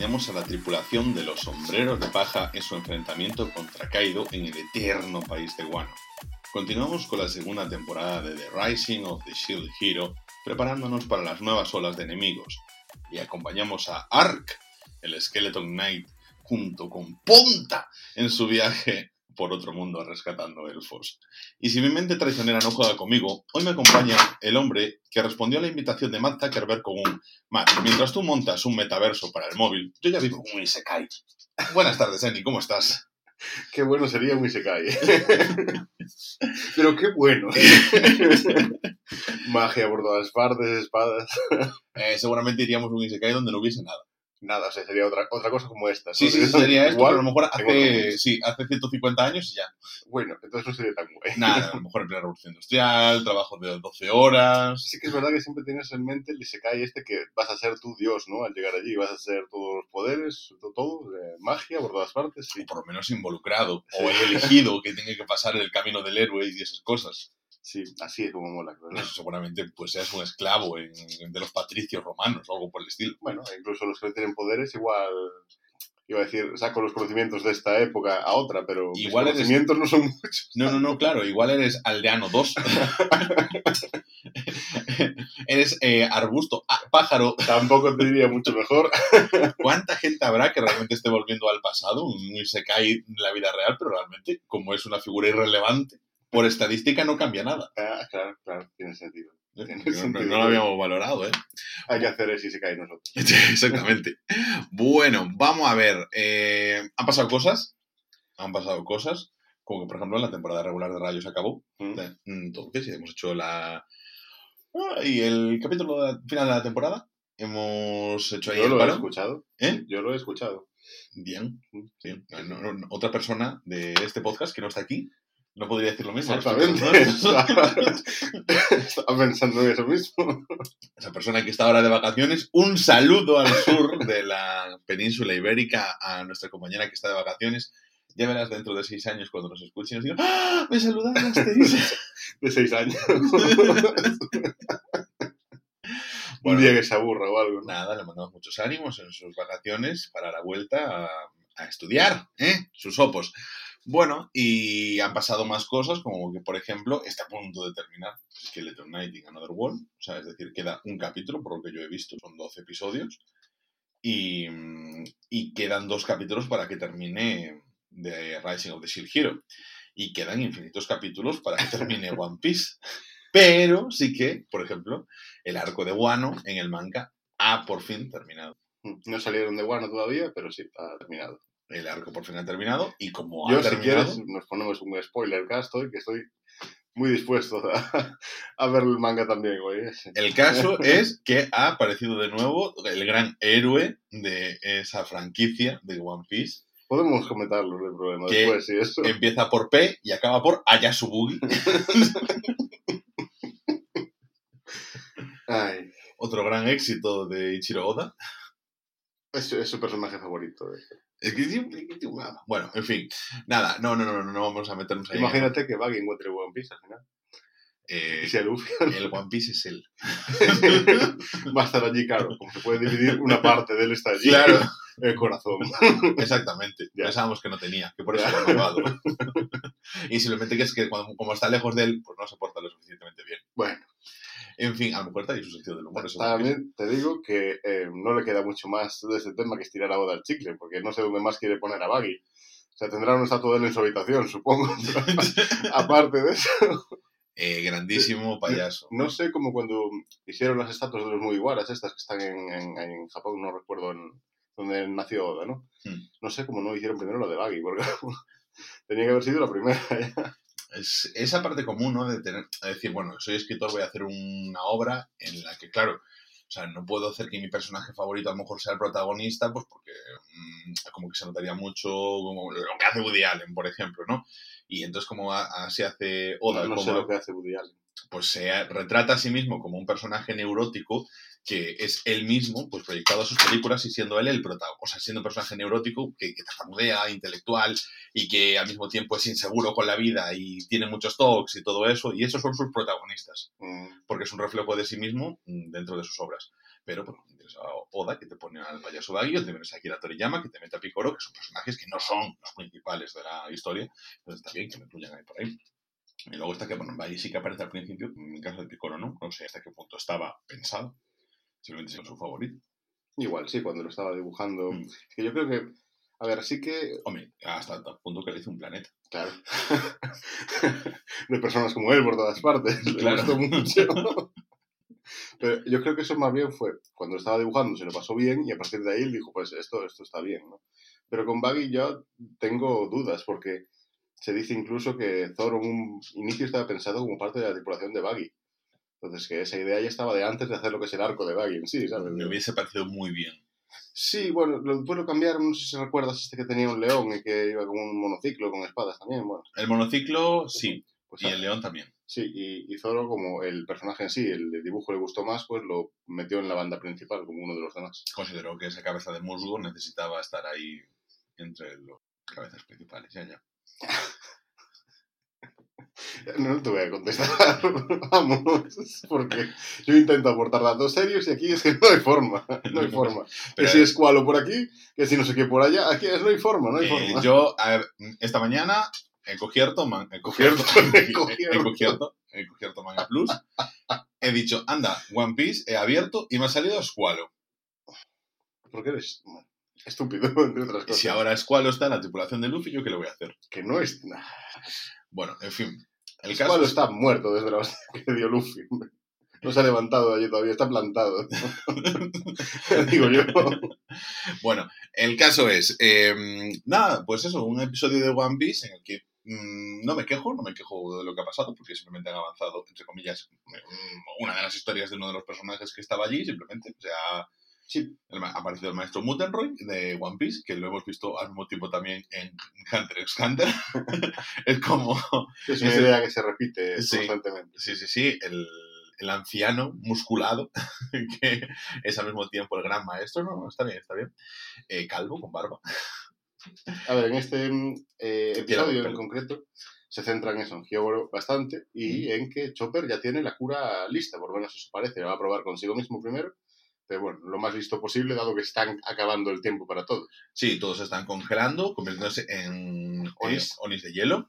Acompañamos a la tripulación de los sombreros de paja en su enfrentamiento contra Kaido en el eterno país de Wano. Continuamos con la segunda temporada de The Rising of the Shield Hero, preparándonos para las nuevas olas de enemigos. Y acompañamos a Ark, el Skeleton Knight, junto con Ponta en su viaje por otro mundo rescatando elfos. Y si mi mente traicionera no juega conmigo, hoy me acompaña el hombre que respondió a la invitación de Matt Zuckerberg con un Matt, mientras tú montas un metaverso para el móvil, yo ya vivo un Isekai. Buenas tardes, Annie, ¿cómo estás? Qué bueno sería un Isekai. Pero qué bueno. Magia por todas partes, espadas. Eh, seguramente iríamos a un Isekai donde no hubiese nada. Nada, o sea, sería otra, otra cosa como esta. Sí, ¿no? sí, sería esto, Igual, pero a lo mejor hace, sí, hace 150 años y ya. Bueno, entonces no sería tan guay. Nada, a lo mejor en plena revolución industrial, trabajo de 12 horas. Sí que es verdad que siempre tienes en mente el Isekai este que vas a ser tú Dios, ¿no? Al llegar allí vas a ser todos los poderes, to- todo, eh, magia por todas partes. Sí, o por lo menos involucrado, Sí. o elegido que tiene que pasar el camino del héroe y esas cosas. Sí así es como mola. Eso seguramente pues seas un esclavo en- de los patricios romanos o algo por el estilo. Bueno, incluso los que tienen poderes igual... Iba a decir, saco los conocimientos de esta época a otra, pero mis Igual eres- conocimientos no son muchos. No, no, no, claro, igual eres aldeano 2. eres eh, arbusto, ah, pájaro. Tampoco te diría mucho mejor. ¿Cuánta gente habrá que realmente esté volviendo al pasado? Un Isekai en la vida real, pero realmente, como es una figura irrelevante, por estadística no cambia nada. Ah, claro, claro, tiene sentido. Tiene No, no- sentido. no lo habíamos valorado, ¿eh? Hay que hacer ese Isekai nosotros. Exactamente. Bueno, vamos a ver. eh, ¿Han pasado cosas? Han pasado cosas. Como que, por ejemplo, la temporada regular de Rayos acabó. ¿Mm? Entonces, hemos hecho la. Ah, y el capítulo de la- final de la temporada. Hemos hecho ahí Yo el lo he escuchado. ¿Eh? Yo lo he escuchado. Bien. Mm. No- no- no- otra persona de este podcast que no está aquí no podría decir lo mismo. Exactamente. Estaba pensando en eso mismo. esa persona que está ahora de vacaciones, un saludo al sur de la península ibérica a nuestra compañera que está de vacaciones. Ya verás dentro de seis años cuando nos escuchen y nos digan ¡Ah! ¡Me saludasteis! De seis años. Bueno. Un día que se aburra o algo. Nada, le mandamos muchos ánimos en sus vacaciones para la vuelta a, a estudiar, ¿eh? Sus opos. Bueno, y han pasado más cosas, como que, por ejemplo, está a punto de terminar Skeleton Knight in Another World. O sea, es decir, queda un capítulo, por lo que yo he visto, son 12 episodios. Y, mm, y quedan dos capítulos para que termine The Rising of the Shield Hero. Y quedan infinitos capítulos para que termine One Piece. Pero sí que, por ejemplo, el arco de Wano en el manga ha por fin terminado. No salieron de Wano todavía, pero sí, está terminado. El arco por fin ha terminado y como Yo, ha si terminado, quieres, nos ponemos un spoiler cast hoy, que estoy muy dispuesto a, a ver el manga también, güey. el caso es que ha aparecido de nuevo el gran héroe de esa franquicia de One Piece. Podemos comentarlo, hay problema. Que- Después, eso. Empieza por P y acaba por Ayasubugi. Ay, Otro gran éxito de Ichiro Oda. es, es su personaje favorito. eh. Bueno, en fin. Nada, no, no, no, no, vamos a meternos ahí. Imagínate que Buggy encuentre One Piece al final. Eh, Luffy. el One Piece es él. Va a estar allí, claro. Como se puede dividir una parte de él está allí. Claro. El corazón. Exactamente. Ya. Pensábamos que no tenía, que por eso lo ha malvado. y simplemente que es que cuando, como está lejos de él, pues no se porta lo suficientemente bien. Bueno, En fin, a lo mejor está ahí su sentido del humor. también te digo que eh, no le queda mucho más de este tema que estirar la boda al chicle, porque no sé dónde más quiere poner a Buggy. O sea, tendrá una estatua de él en su habitación, supongo. Aparte de eso, Eh, grandísimo payaso. no sé cómo cuando hicieron las estatuas de los Mugiwaras, estas que están en, en, en Japón, no recuerdo en, donde nació Oda, ¿no? Hmm. No sé cómo no hicieron primero lo de Buggy, porque tenía que haber sido la primera. Es esa parte común, ¿no? De tener, de decir, bueno, soy escritor, voy a hacer una obra en la que, claro, o sea, no puedo hacer que mi personaje favorito a lo mejor sea el protagonista, pues porque mm, como que se notaría mucho como lo que hace Woody Allen, por ejemplo, ¿no? Y entonces como así hace Oda, no como- sé lo que hace Woody Allen. pues se retrata a sí mismo como un personaje neurótico que es él mismo, pues proyectado a sus películas y siendo él el protagonista, o sea, siendo un personaje neurótico que, que tartamudea, intelectual y que al mismo tiempo es inseguro con la vida y tiene muchos talks y todo eso, y esos son sus protagonistas, Mm, porque es un reflejo de sí mismo mm, dentro de sus obras. Pero bueno, tienes a Oda que te pone al payaso Baggy, o tienes a Akira Toriyama que te mete a Picoro, que son personajes que no son los principales de la historia, entonces está bien que me incluyan ahí por ahí. Y luego está que, bueno, Baggy sí que aparece al principio, en el caso de Picoro no, no sé hasta qué punto estaba pensado, simplemente es su favorito. Igual, sí, cuando lo estaba dibujando. Mm. Es que yo creo que, a ver, sí que, Hombre, hasta tal punto que le hizo un planeta. claro, de personas como él por todas partes, le Claro. gustó mucho. Pero yo creo que eso más bien fue cuando estaba dibujando, se lo pasó bien y a partir de ahí él dijo, pues esto, esto está bien, ¿no? Pero con Baggy yo tengo dudas porque se dice incluso que Thor en un inicio estaba pensado como parte de la tripulación de Baggy. Entonces que esa idea ya estaba de antes de hacer lo que es el arco de Baggy en sí, ¿sabes? Me hubiese parecido muy bien. Sí, bueno, lo- después lo cambiaron, no sé si recuerdas este que tenía un león y que iba con un monociclo con espadas también, bueno. El monociclo, sí, Pues y el león también. Sí, y, y Zoro, como el personaje en sí, el dibujo le gustó más, pues lo metió en la banda principal, como uno de los demás. Consideró que esa cabeza de musgo necesitaba estar ahí entre las cabezas principales. Ya, ya. No te voy a contestar, vamos, porque yo intento aportar datos serios y aquí es que no hay forma, no hay forma. Que si es cualo por aquí, que si no sé qué por allá, aquí es, no hay forma, no hay eh, forma. yo, a ver, esta mañana, he cogierto, man, he cogierto, Cogierto, he cogierto. he cogierto, he cogierto Manga Plus, he dicho, anda, One Piece, he abierto y me ha salido Squalo. Porque eres estúpido, entre otras Y cosas. si ahora Squalo está en la tripulación de Luffy, ¿yo qué le voy a hacer? Que no es... Bueno, en fin. El caso es- está muerto desde la hostia que dio Luffy. No se ha levantado allí todavía, está plantado. Digo yo. Bueno, el caso es, eh, nada, pues eso, un episodio de One Piece en el que mm, no me quejo, no me quejo de lo que ha pasado, porque simplemente han avanzado, entre comillas, mm, una de las historias de uno de los personajes que estaba allí, simplemente, o sea, Sí. ha aparecido el maestro Mutenroy de One Piece, que lo hemos visto al mismo tiempo también en Hunter x Hunter. es como, Es una idea que se repite Sí. constantemente. sí, sí, sí, el, el anciano musculado, que es al mismo tiempo el gran maestro, no, está bien, está bien, eh, calvo, con barba. A ver, en este mm, eh, episodio en concreto se centra en eso, en bastante, y Mm. en que Chopper ya tiene la cura lista, por lo menos eso parece. La va a probar consigo mismo primero, pero bueno, lo más listo posible, dado que están acabando el tiempo para todos. Sí, todos se están congelando, convirtiéndose en Onis. onis, onis de hielo,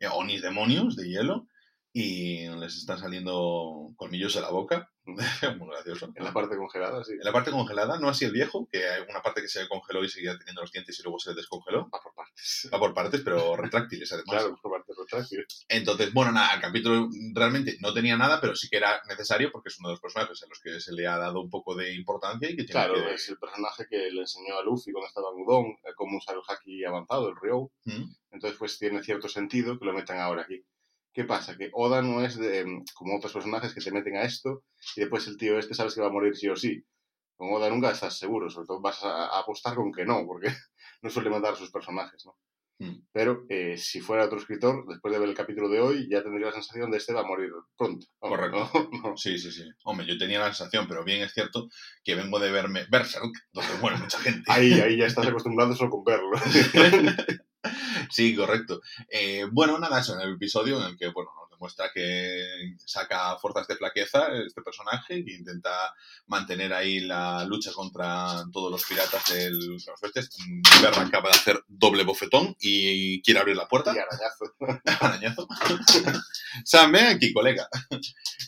eh, onis demonios de hielo, y les están saliendo colmillos de la boca, muy gracioso. En la parte congelada, sí. En la parte congelada, no así el viejo, que hay una parte que se congeló y seguía teniendo los dientes y luego se descongeló. Va por partes. Va por partes, pero retráctiles además. Claro, por partes retráctiles. Entonces, bueno, nada, el capítulo realmente no tenía nada, pero sí que era necesario porque es uno de los personajes a los que se le ha dado un poco de importancia y que tiene Claro, que... es el personaje que le enseñó a Luffy cuando estaba en Udon, eh, cómo usar el haki avanzado, el Ryo. ¿Mm? Entonces, pues tiene cierto sentido que lo metan ahora aquí. ¿Qué pasa? Que Oda no es de, mm, como otros personajes que te meten a esto y después el tío este sabes que va a morir sí o sí. Con Oda nunca estás seguro, sobre todo vas a, apostar con que no, porque no suele matar a sus personajes, ¿no? Mm. Pero eh, si fuera otro escritor, después de ver el capítulo de hoy, ya tendría la sensación de este va a morir pronto. Vamos, Correcto. ¿no? No. Sí, sí, sí. Hombre, yo tenía la sensación, pero bien es cierto que vengo de verme Berserk, donde muere mucha gente. Ahí, ahí ya estás acostumbrado solo con verlo. Sí, correcto. Eh, bueno, nada, eso, en el episodio en el que, bueno, nos demuestra que saca fuerzas de flaqueza este personaje, que intenta mantener ahí la lucha contra todos los piratas del los bestias. Berra acaba de hacer doble bofetón y quiere abrir la puerta. y arañazo. arañazo. Sam, ven aquí, colega.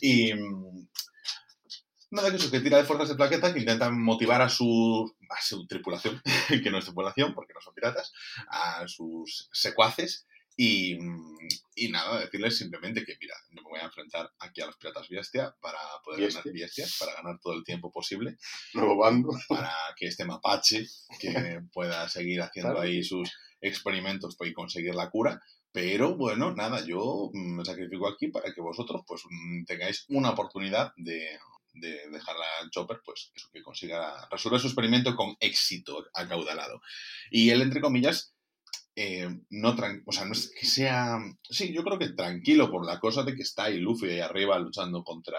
Y nada, que eso, que tira de fuerzas de plaqueta, que intentan motivar a su, a su tripulación, que no es tripulación, porque no son piratas, a sus secuaces. Y, y nada, decirles simplemente que, mira, yo me voy a enfrentar aquí a los piratas bestia para poder ganar bestia, para ganar todo el tiempo posible, Nuevo bando. para que este mapache que pueda seguir haciendo Claro. ahí sus experimentos y conseguir la cura. Pero bueno, nada, yo mm, me sacrifico aquí para que vosotros pues mm, tengáis una oportunidad de, de dejarla al Chopper, pues eso, que consiga resolver su experimento con éxito acaudalado. Y él, entre comillas, eh, no o sea, no es que sea, sí, yo creo que tranquilo por la cosa de que está ahí Luffy ahí arriba luchando contra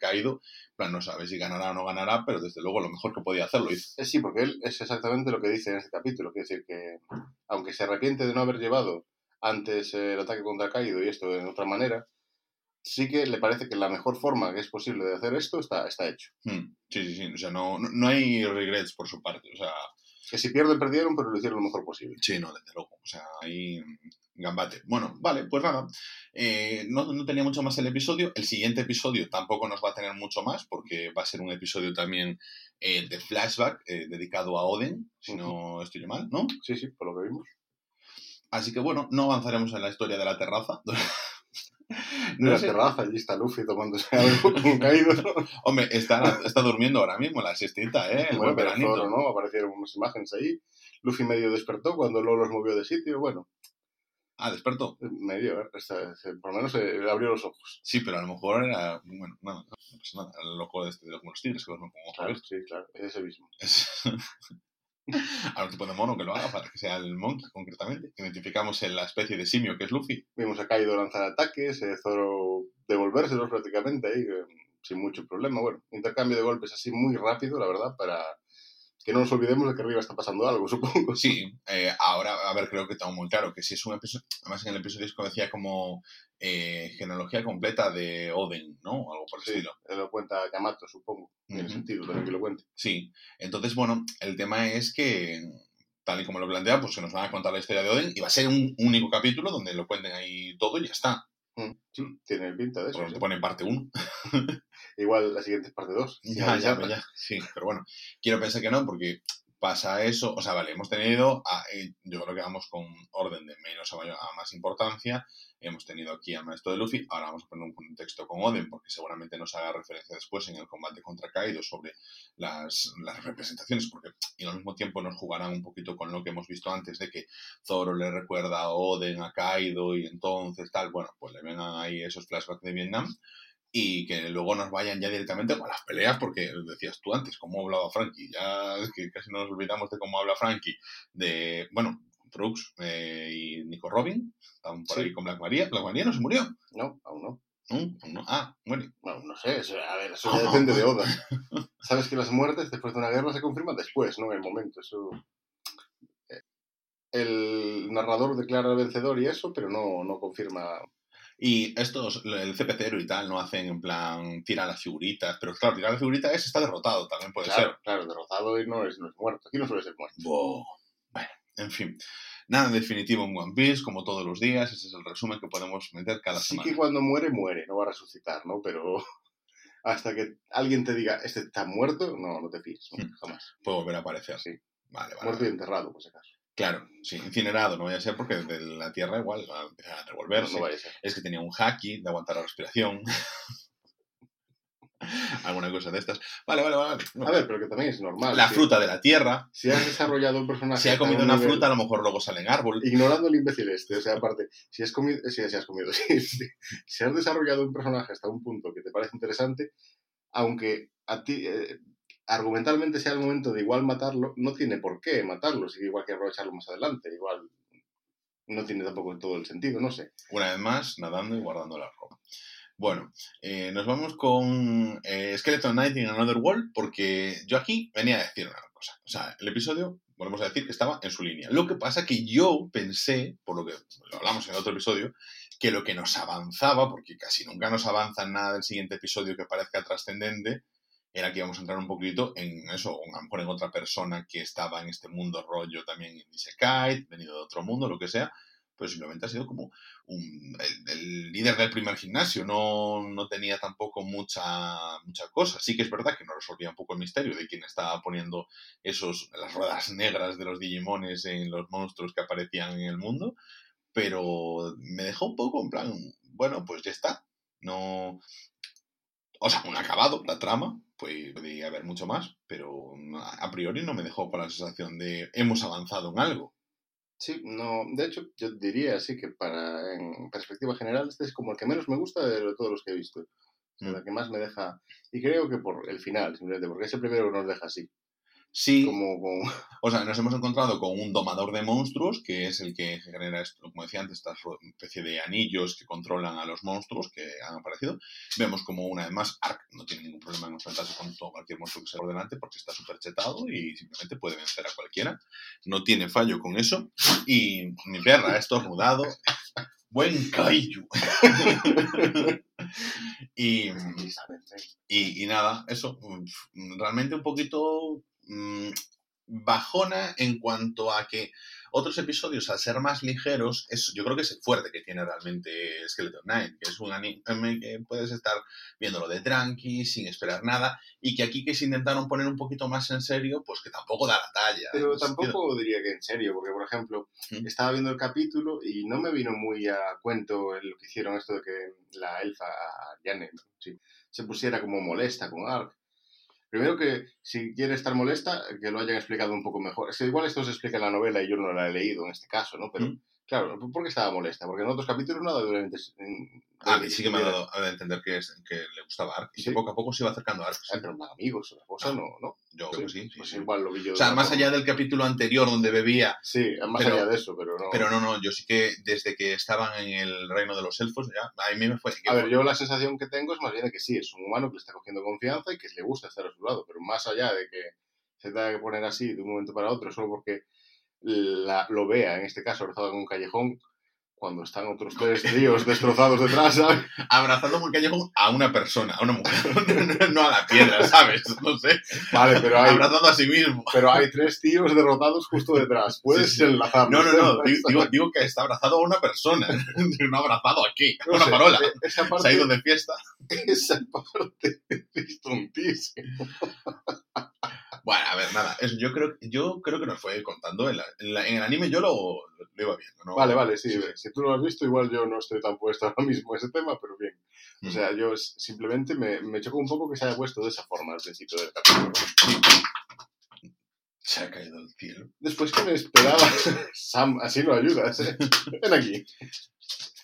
Kaido, plan, no sabe si ganará o no ganará, pero desde luego lo mejor que podía hacer lo hizo. Eh, Sí, porque él es exactamente lo que dice en este capítulo. Quiere decir que, aunque se arrepiente de no haber llevado antes el ataque contra Kaido y esto de otra manera, sí que le parece que la mejor forma que es posible de hacer esto está, está hecho. Hmm, Sí, sí, sí. O sea, no, no, no hay regrets por su parte. O sea, Que si pierden, perdieron, pero lo hicieron lo mejor posible. sí, no, desde luego. O sea, ahí mm, gambate. Bueno, vale, pues nada. Eh, no, no tenía mucho más el episodio. El siguiente episodio tampoco nos va a tener mucho más porque va a ser un episodio también eh, de flashback eh, dedicado a Oden, si no estoy mal, ¿no? Sí, sí, por lo que vimos. Así que bueno, no avanzaremos en la historia de la terraza. No la sé. terraza, allí está Luffy tomándose algo con caído. Hombre, está, está durmiendo ahora mismo la siestita, ¿eh? El bueno, buen veranito. Zoro, ¿no? Aparecieron unas imágenes ahí. Luffy medio despertó cuando Lolo los movió de sitio. Bueno, Ah, despertó. medio, ¿eh? Esta- se- por lo menos eh, abrió los ojos. Sí, pero a lo mejor era. Bueno, nada, no pasa nada. El loco este de los tigres que duermen con ojo Claro, sí, claro, ese mismo. Es. a un tipo de mono que lo haga para que sea el monkey, concretamente. Identificamos en la especie de simio que es Luffy. Vimos a Kaido lanzar ataques, eh, Zoro devolvérselos prácticamente ahí, eh, sin mucho problema. Bueno, intercambio de golpes así muy rápido, la verdad, para que no nos olvidemos de que arriba está pasando algo, supongo. Sí, eh, ahora, a ver, creo que tengo muy claro que si es un episodio. Además, en el episodio es como decía como eh, genealogía completa de Oden, ¿no? Algo por el Sí, estilo. lo cuenta Yamato, supongo. Tiene Ujú. sentido también que lo cuente. Sí, entonces, bueno, el tema es que, tal y como lo plantea, pues se nos van a contar la historia de Oden y va a ser un único capítulo donde lo cuenten ahí todo y ya está. Mm, Sí, tiene pinta de eso. Porque sí. te ponen parte 1. Igual la siguiente es parte 2. Ya, ya, ya, sí, pero bueno, quiero pensar que no, porque pasa eso, o sea, vale, hemos tenido, a- eh, yo creo que vamos con orden de menos a, mayor- a más importancia, hemos tenido aquí al maestro de Luffy, ahora vamos a poner un contexto con Oden, porque seguramente nos haga referencia después en el combate contra Kaido sobre las, las representaciones, porque y al mismo tiempo nos jugarán un poquito con lo que hemos visto antes, de que Zoro le recuerda a Oden, a Kaido, y entonces tal, bueno, pues le vengan ahí esos flashbacks de Vietnam, y que luego nos vayan ya directamente con las peleas, porque decías tú antes, cómo hablaba Frankie, ya es que casi nos olvidamos de cómo habla Frankie, de, bueno, Brooks eh, y Nico Robin, estaban por Sí. ahí con Black Maria, Black Maria no se murió, No, aún no. ¿no? Aún no. Ah, muere. Bueno, no sé, eso, a ver, eso ya depende de Oda. Sabes que las muertes después de una guerra se confirman después, no en el momento. Eso. eh, El narrador declara al vencedor y eso, pero no, no confirma. Y estos, el CP0 y tal, no hacen en plan, tiran las figuritas, pero claro, tirar las figuritas es está derrotado, también puede claro, ser. claro, derrotado y no es, no es muerto. Aquí no suele ser muerto. Bueno, en fin. Nada definitivo en One Piece, como todos los días, ese es el resumen que podemos meter cada Sí semana. que cuando muere, muere, no va a resucitar, ¿no? Pero hasta que alguien te diga, este está muerto, no, no te fíes, no, Hmm. jamás. Puede volver a aparecer. Sí. Vale, vale. Muerto y enterrado, por si acaso. Claro, sí, incinerado, no vaya a ser porque desde la Tierra igual va a empezar a No, revolverse. no vaya a ser. Es que tenía un haki de aguantar la respiración. Alguna cosa de estas. Vale, vale, vale. A ver, pero que también es normal. la que fruta de la Tierra. Si has desarrollado un personaje. Si ha comido un una nivel- fruta, a lo mejor luego sale en árbol. Ignorando el imbécil este, o sea, aparte, si has comido, si, si has comido, si has desarrollado un personaje hasta un punto que te parece interesante, aunque a ti eh, argumentalmente sea el momento de igual matarlo, no tiene por qué matarlo, si igual que aprovecharlo más adelante, igual no tiene tampoco todo el sentido, no sé. Una vez más, nadando y guardando la ropa. Bueno, eh, nos vamos con eh, Skeleton Knight in Another World, porque yo aquí venía a decir una cosa. O sea, el episodio, volvemos a decir que estaba en su línea. Lo que pasa que yo pensé, por lo que lo hablamos en el otro episodio, que lo que nos avanzaba, porque casi nunca nos avanza nada del siguiente episodio que parezca trascendente, era que íbamos a entrar un poquito en eso, a lo mejor en otra persona que estaba en este mundo rollo también en Isekai, venido de otro mundo, lo que sea, pero simplemente ha sido como el, líder del primer gimnasio, no, no tenía tampoco mucha, mucha cosa. Sí que es verdad que nos resolvía un poco el misterio de quién estaba poniendo esos, las ruedas negras de los Digimones en los monstruos que aparecían en el mundo, pero me dejó un poco en plan, bueno, pues ya está. No. O sea, un acabado, la trama, pues podría haber mucho más, pero a priori no me dejó con la sensación de hemos avanzado en algo. Sí, no, de hecho, yo diría así que para, en perspectiva general, este es como el que menos me gusta de todos los que he visto. O sea, Mm. el que más me deja, y creo que por el final, simplemente, porque es el primero que nos deja así, Sí, como, como O sea, nos hemos encontrado con un domador de monstruos, que es el que genera, esto, como decía antes, esta especie de anillos que controlan a los monstruos que han aparecido. Vemos como una vez más Ark no tiene ningún problema en enfrentarse con todo, cualquier monstruo que se por delante porque está súper chetado y simplemente puede vencer a cualquiera. No tiene fallo con eso. Y mi perra ha estornudado Buen kaiju. y, y, y, nada, eso, realmente un poquito mmm, bajona en cuanto a que otros episodios, al ser más ligeros, es, yo creo que es el fuerte que tiene realmente Skeleton Knight, que es un anime que puedes estar viéndolo de tranqui, sin esperar nada, y que aquí que se intentaron poner un poquito más en serio, pues que tampoco da la talla. Pero tampoco diría que en serio, porque por ejemplo, estaba viendo el capítulo y no me vino muy a cuento lo que hicieron esto de que la elfa, Janet, sí, se pusiera como molesta con Ark. Primero que si quiere estar molesta, que lo hayan explicado un poco mejor. Es que igual esto se explica en la novela y yo no la he leído en este caso, ¿no? Pero, claro, ¿por qué estaba molesta? Porque en otros capítulos no ha dado a mí sí que me ha dado a entender que, es, que le gustaba Ark y que poco a poco se iba acercando a Ark. Sí. pero más amigos, otra cosa no, ¿no? Yo creo que sí. Pues igual lo vi yo. O sea, más allá del capítulo anterior donde bebía. Sí, más allá de eso, pero no. Pero no, no, yo sí que desde que estaban en el reino de los elfos, ya, a mí me fue. A ver, yo la sensación que tengo es más bien de que sí, es un humano que le está cogiendo confianza y que le gusta estar a su lado, pero más allá de que se tenga que poner así de un momento para otro solo porque la, lo vea, en este caso, abrazado en un callejón, cuando están otros tres tíos destrozados detrás, ¿sabes? Abrazando un callejón a una persona, a una mujer, no a la piedra, ¿sabes? No sé. Vale, pero hay... Abrazando a sí mismo. Pero hay tres tíos derrotados justo detrás. Puedes sí, No, no, no. Digo, digo, que está abrazado a una persona. No abrazado aquí, a una parola. Esa parte, Se ha ido de fiesta. Esa parte es tontísimo. Bueno, a ver, nada, eso yo creo, yo creo que nos fue contando. En, la, en, el anime yo lo, lo, iba viendo, ¿no? Vale, vale, sí, sí, Si tú lo has visto, igual yo no estoy tan puesto ahora mismo en ese tema, pero bien. O sea, yo simplemente me, me chocó un poco que se haya puesto de esa forma al principio del capítulo. Se ha caído el cielo. Después que me esperaba, Sam, así no ayudas, ¿eh? Ven aquí.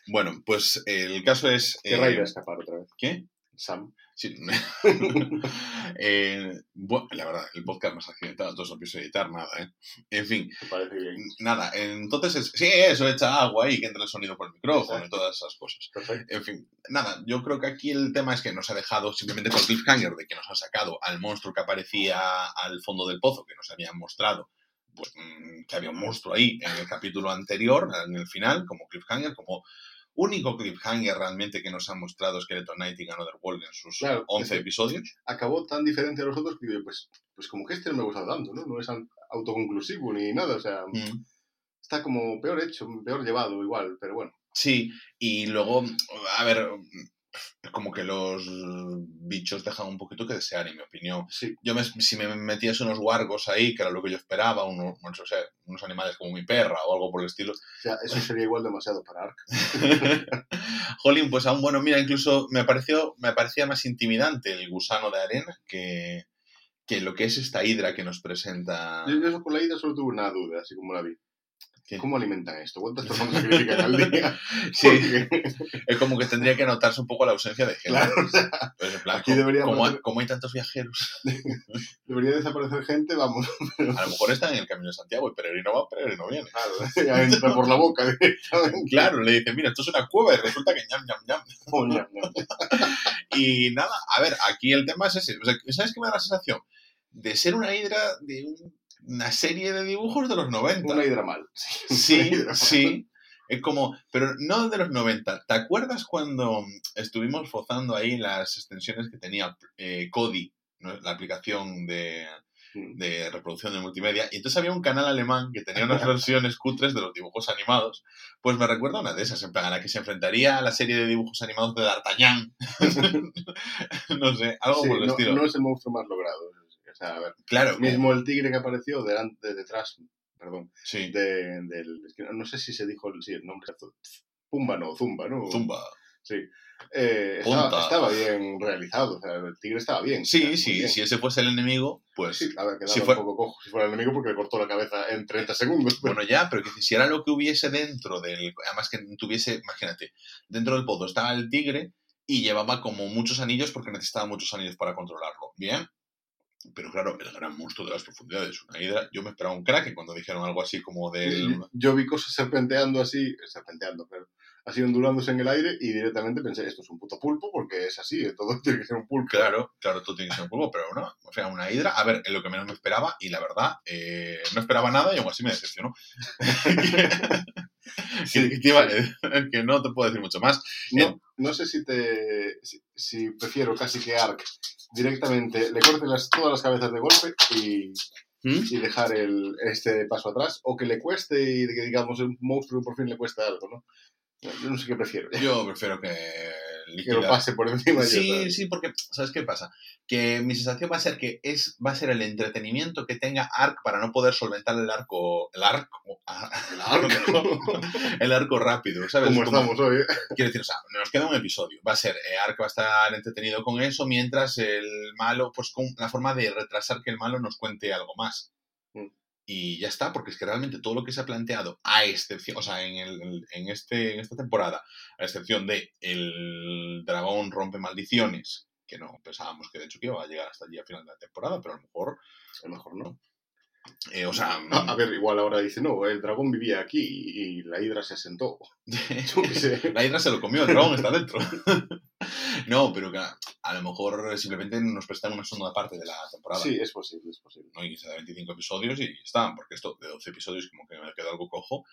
Bueno, pues el caso es... Que eh, a escapar otra vez. ¿Qué? Sam. Sí. eh, bueno, la verdad, el podcast más accidentado, entonces no pienso editar nada, ¿eh? En fin. Parece bien. Nada, entonces, es, sí, eso, echa agua ahí, que entre el sonido por el micrófono y todas esas cosas. Perfecto. En fin, nada, yo creo que aquí el tema es que nos ha dejado simplemente con cliffhanger de que nos ha sacado al monstruo que aparecía al fondo del pozo, que nos habían mostrado pues, mm, que había un monstruo ahí en el capítulo anterior, en el final, como cliffhanger, como único cliffhanger realmente que nos ha mostrado Skeleton Knight y Another World en sus claro, 11 episodios. Acabó tan diferente a los otros que pues, pues como que este no me gusta tanto, ¿no? No es autoconclusivo ni nada, o sea, mm. está como peor hecho, peor llevado igual, pero bueno. Sí, y luego, a ver, como que los bichos dejan un poquito que desear, en mi opinión. Sí. Yo me, si me metías unos wargos ahí, que era lo que yo esperaba, unos, no sé, unos animales como mi perra o algo por el estilo. O sea, eso sería igual demasiado para Ark. Jolín, pues aún bueno, mira, incluso me pareció, me parecía más intimidante el gusano de arena que, que lo que es esta hidra que nos presenta. Yo eso con la hidra solo tuve una duda, así como la vi. ¿Cómo alimentan esto? ¿Cuántas personas sacrifican al día? Sí, es como que tendría que notarse un poco la ausencia de gente. Claro, o sea, pues en plan, aquí debería como, hay, como, hay, tantos viajeros. debería desaparecer gente, vamos. A lo mejor están en el camino de Santiago y Peregrino va, Peregrino viene. Claro, ya entra por la boca directamente. Claro, le dicen, mira, esto es una cueva y resulta que ñam, ñam, ñam. Oh, ñam, ñam. y nada, a ver, aquí el tema es ese. O sea, ¿Sabes qué me da la sensación? De ser una hidra de un una serie de dibujos de los 90. Una hidra mal. Sí, sí. Es como, pero no de los 90. ¿Te acuerdas cuando estuvimos fozando ahí las extensiones que tenía eh, Kodi, la aplicación de, de reproducción de multimedia? Y entonces había un canal alemán que tenía unas versiones cutres de los dibujos animados. Pues me recuerda una de esas, en plan, a la que se enfrentaría a la serie de dibujos animados de D'Artagnan. no sé, algo sí, por el no, estilo. No es el monstruo más logrado. Sea, a ver, claro, mismo el tigre que apareció delante, detrás, perdón, sí. de, del, no sé si se dijo el, sí, el nombre, Pumba no, Zumba, ¿no? Zumba. Sí. Eh, estaba, estaba, bien realizado, o sea, el tigre estaba bien. Sí, sí, bien. si ese fuese el enemigo, pues... Sí, a ver, quedaba si un fuera... poco cojo si fuera el enemigo porque le cortó la cabeza en 30 segundos. Bueno, ya, pero que si era lo que hubiese dentro del... Además que tuviese, imagínate, dentro del pozo estaba el tigre y llevaba como muchos anillos porque necesitaba muchos anillos para controlarlo. Bien, pero claro, el gran monstruo de las profundidades, una hidra. Yo me esperaba un crack cuando dijeron algo así como del. Yo vi cosas serpenteando así, serpenteando, pero así ondulándose en el aire y directamente pensé, esto es un puto pulpo porque es así, todo tiene que ser un pulpo. Claro, claro, todo tiene que ser un pulpo, pero no, o sea, una hidra, a ver, es lo que menos me esperaba y la verdad, eh, no esperaba nada y aún así me decepcionó. que, a decir, que no te puedo decir mucho más. No, Eh, no sé si te si, si prefiero casi que Ark directamente le corte las, todas las cabezas de golpe y, ¿Mm? y dejar el, este paso atrás, o que le cueste y que digamos un monstruo por fin le cuesta algo, ¿no? Yo no sé qué prefiero. Yo prefiero que Que lo pase por encima Sí, está. sí, porque, ¿sabes qué pasa? Que mi sensación va a ser que es, va a ser el entretenimiento que tenga Ark para no poder solventar el arco, el arco, el arco, el arco rápido, ¿sabes? Como Como- estamos hoy. ¿eh? Quiero decir, o sea, nos queda un episodio. Va a ser, eh, Ark va a estar entretenido con eso, mientras el malo, pues con la forma de retrasar que el malo nos cuente algo más. Mm. Y ya está, porque es que realmente todo lo que se ha planteado, a excepción, o sea, en, el, en, este, en esta temporada, a excepción de el dragón rompe maldiciones, que no pensábamos que de hecho que iba a llegar hasta allí a final de la temporada, pero a lo mejor, A lo mejor no. eh, o sea, A, a ver, igual ahora dice, no, el dragón vivía aquí y la hidra se sentó. Yo qué sé. La hidra se lo comió, el dragón está dentro. no, pero que a, a lo mejor simplemente nos prestan una segunda parte de la temporada. Sí, es posible, es posible. ¿no? Y se da 25 episodios y están, porque esto de 12 episodios como que me quedó algo cojo.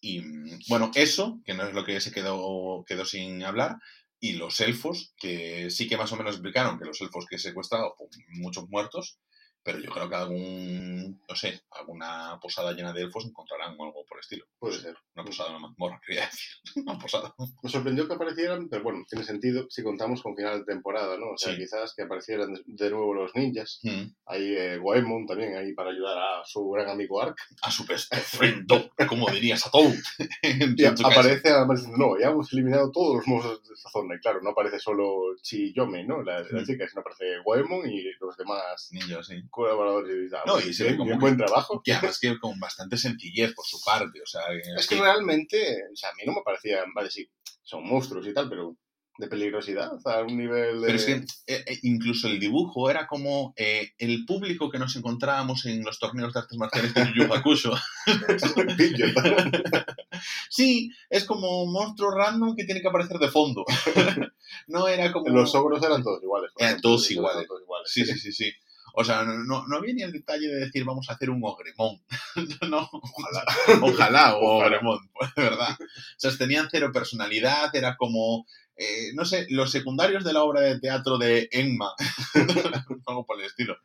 Y mm, bueno, eso, que no es lo que se quedó, quedó sin hablar, y los elfos, que sí que más o menos explicaron que los elfos que he secuestrado, pues, muchos muertos, pero yo creo que algún, no sé, alguna posada llena de elfos encontrarán o algo por el estilo. Puede ser. Una posada, una mazmorra, quería decir. Una posada. Me sorprendió que aparecieran, pero bueno, tiene sentido si contamos con final de temporada, ¿no? O sea, Sí. quizás que aparecieran de, nuevo los ninjas. Mm. Hay eh, Goemon también ahí para ayudar a su gran amigo Ark. A su best friend, como dirías a Toad. en Y aparece además no, ya hemos eliminado todos los monstruos de esta zona. Y claro, no aparece solo Chi Yome, ¿no? La, la Mm. chica, sino aparece Goemon y los demás Ninja, sí. Colaboradores. Y, ah, No, pues y se ve como que- buen trabajo. Que además que con bastante sencillez por su parte, o sea... Es que realmente, o sea, a mí no me parecía, vale, sí, son monstruos y tal, pero de peligrosidad a un nivel de... Pero es que eh, eh, incluso el dibujo era como eh, el público que nos encontrábamos en los torneos de artes marciales de Yu Hakusho. Sí, es como un monstruo random que tiene que aparecer de fondo. no era como... Los ogros eran todos iguales. Eran todos eran iguales. todos iguales. Sí, sí, sí, sí. O sea, no, no, había ni el detalle de decir vamos a hacer un ogremón. no, Ojalá. ojalá, o Ojalá. ogremón, de verdad. O sea, tenían cero personalidad, era como, eh, no sé, los secundarios de la obra de teatro de Enma, algo por el estilo.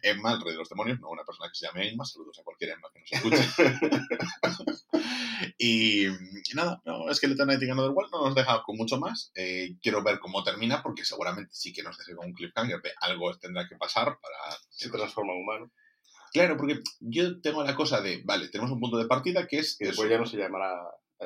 Enma, el rey de los demonios, no una persona que se llame Enma, saludos a cualquier Enma que nos escuche. y, y nada, no, Skeleton Knight y Another World no nos deja con mucho más. Eh, quiero ver cómo termina, porque seguramente sí que nos deje con un cliffhanger de algo tendrá que pasar para... Se transforma en humano. Claro, porque yo tengo la cosa de, vale, tenemos un punto de partida que es... Después ya no se llamará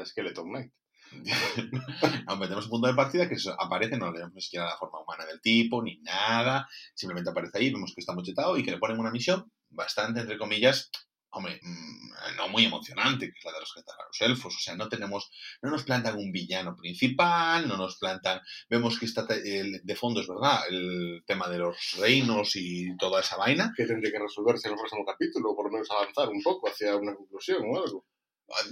Skeleton Knight. Aunque tenemos un punto de partida que aparece, no le vemos ni siquiera la forma humana del tipo, ni nada. Simplemente aparece ahí, vemos que está mochetado y que le ponen una misión bastante, entre comillas, hombre, mm, no muy emocionante, que es la de rescatar a los elfos. O sea, no tenemos, no nos plantan un villano principal, no nos plantan, vemos que está de fondo, es verdad, el tema de los reinos y toda esa vaina. Que tendría que resolverse en el próximo capítulo, o por lo menos avanzar un poco hacia una conclusión o algo.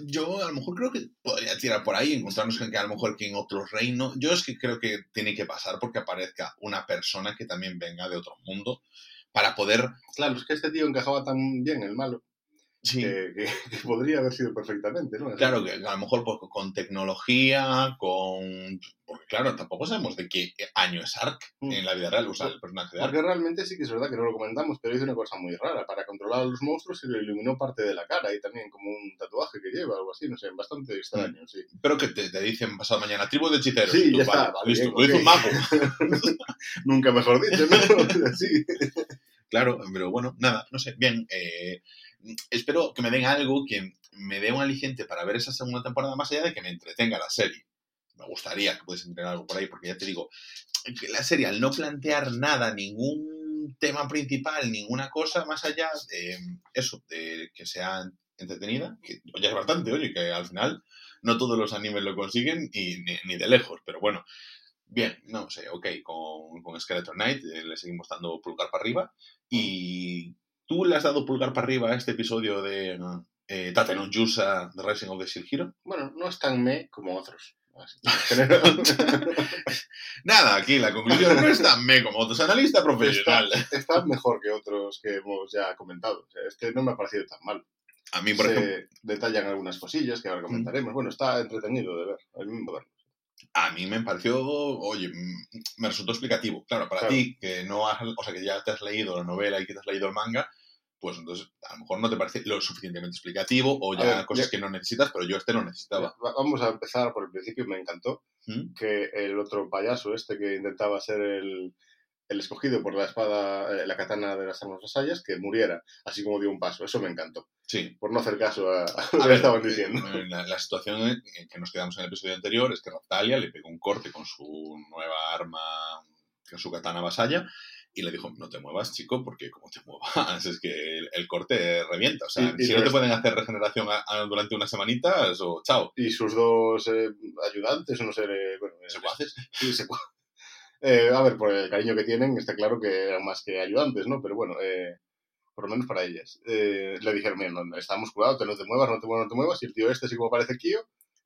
Yo a lo mejor creo que podría tirar por ahí, encontrarnos con que a lo mejor que en otros reinos. Yo es que creo que tiene que pasar porque aparezca una persona que también venga de otro mundo para poder. Claro, es que este tío encajaba tan bien, el malo, Sí. que, que- que podría haber sido perfectamente, ¿no? Claro que a lo mejor pues, con tecnología, con. Porque claro, tampoco sabemos de qué año es Ark Mm. en la vida real, o sea, el personaje de Ark. Porque realmente sí que es verdad que no lo comentamos, pero hizo una cosa muy rara. Para controlar a los monstruos se le iluminó parte de la cara y también como un tatuaje que lleva, algo así, no sé, bastante extraño, sí. Pero que te, te dicen pasado mañana, tribu de hechiceros. Sí, y tú, ya está, vale, vale, listo, bien, lo hizo un mago. Nunca mejor dicho, ¿no? sí. Claro, pero bueno, nada, no sé, bien. eh, espero que me den algo que me dé un aliciente para ver esa segunda temporada, más allá de que me entretenga la serie. Me gustaría que pudiese entrenar algo por ahí, porque ya te digo, que la serie, al no plantear nada, ningún tema principal, ninguna cosa más allá de eso, de que sea entretenida, que ya es bastante, oye, que al final no todos los animes lo consiguen y ni, ni de lejos, pero bueno. Bien, no sé, ok, con, con Skeleton Knight eh, le seguimos dando pulgar para arriba. Y tú le has dado pulgar para arriba a este episodio de eh, Tate no Yusa, The Rising of the Shield Hero. Bueno, no es tan me como otros. Nada, aquí la conclusión no es tan me como otros analistas profesional. Está mejor que otros que hemos ya comentado. O sea, este no me ha parecido tan mal. A mí, por se ejemplo, detallan algunas cosillas que ahora comentaremos. Bueno, está entretenido de ver. A mí me a mí me pareció, oye, mm, me resultó explicativo. Claro, para Claro. ti, que no has, o sea, que ya te has leído la novela y que te has leído el manga, pues entonces a lo mejor no te parece lo suficientemente explicativo o ya ver, cosas ya- que no necesitas, pero yo este lo necesitaba. Va- Vamos a empezar por el principio. Me encantó ¿Mm? que el otro payaso este que intentaba ser el, el escogido por la espada, eh, la katana de las armas vasallas, que muriera, así como dio un paso. Eso me encantó. Sí. Por no hacer caso a, a lo que estaban eh, diciendo. eh, La, la situación en que nos quedamos en el episodio anterior es que Raptalia le pegó un corte con su nueva arma, con su katana vasalla, y le dijo, no te muevas, chico, porque como te muevas es que el, el corte revienta. O sea, Y- y si no te pueden hacer regeneración a- a- durante unas semanitas, o chao. Y sus dos eh, ayudantes, o no sé, eh, bueno, eh. Sí, se puede. Eh, a ver, por el cariño que tienen, está claro que eran más que ayudantes, ¿no? Pero bueno, eh, por lo menos para ellas. Le dijeron, mira, no, estamos curados, no te muevas, no te muevas, no te muevas. Y el tío este, así como parece Kio,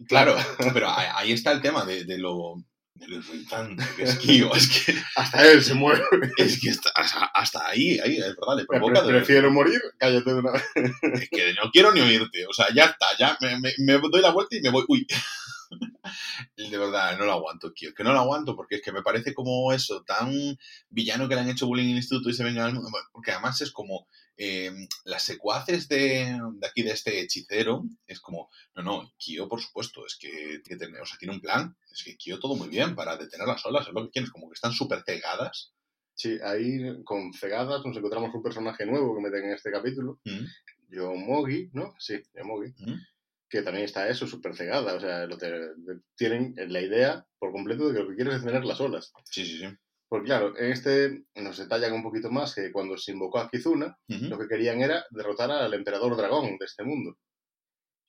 Claro, pero ahí ahí está el tema de, de lo, de lo irritante que es Kyo. Es que, hasta él se muere. es que hasta, hasta- hasta ahí, ahí, es verdad, le Pre- provoca... de- prefiero morir, cállate de una vez. Es que no quiero ni oírte. O sea, ya está, ya me, me- me doy la vuelta y me voy. Uy. De verdad, no lo aguanto, tío. Que no lo aguanto porque es que me parece como eso, tan villano que le han hecho bullying en el instituto y se venga al mundo. Porque además es como eh, las secuaces de, de aquí, de este hechicero, es como, no, no, Kyo, por supuesto, es que, que tiene, o sea, tiene un plan. Es que Kyo todo muy bien para detener las olas, es lo que quieren, como que están súper cegadas. Sí, ahí con cegadas nos encontramos un personaje nuevo que meten en este capítulo, Mm, Yomogi, ¿no? Sí, Yomogi. mm. que también está eso, súper cegada. O sea, lo te- tienen la idea por completo de que lo que quieren es detener las olas. Sí, sí, sí. Porque claro, en este nos detallan un poquito más que cuando se invocó a Kizuna, lo que querían era derrotar al emperador dragón de este mundo.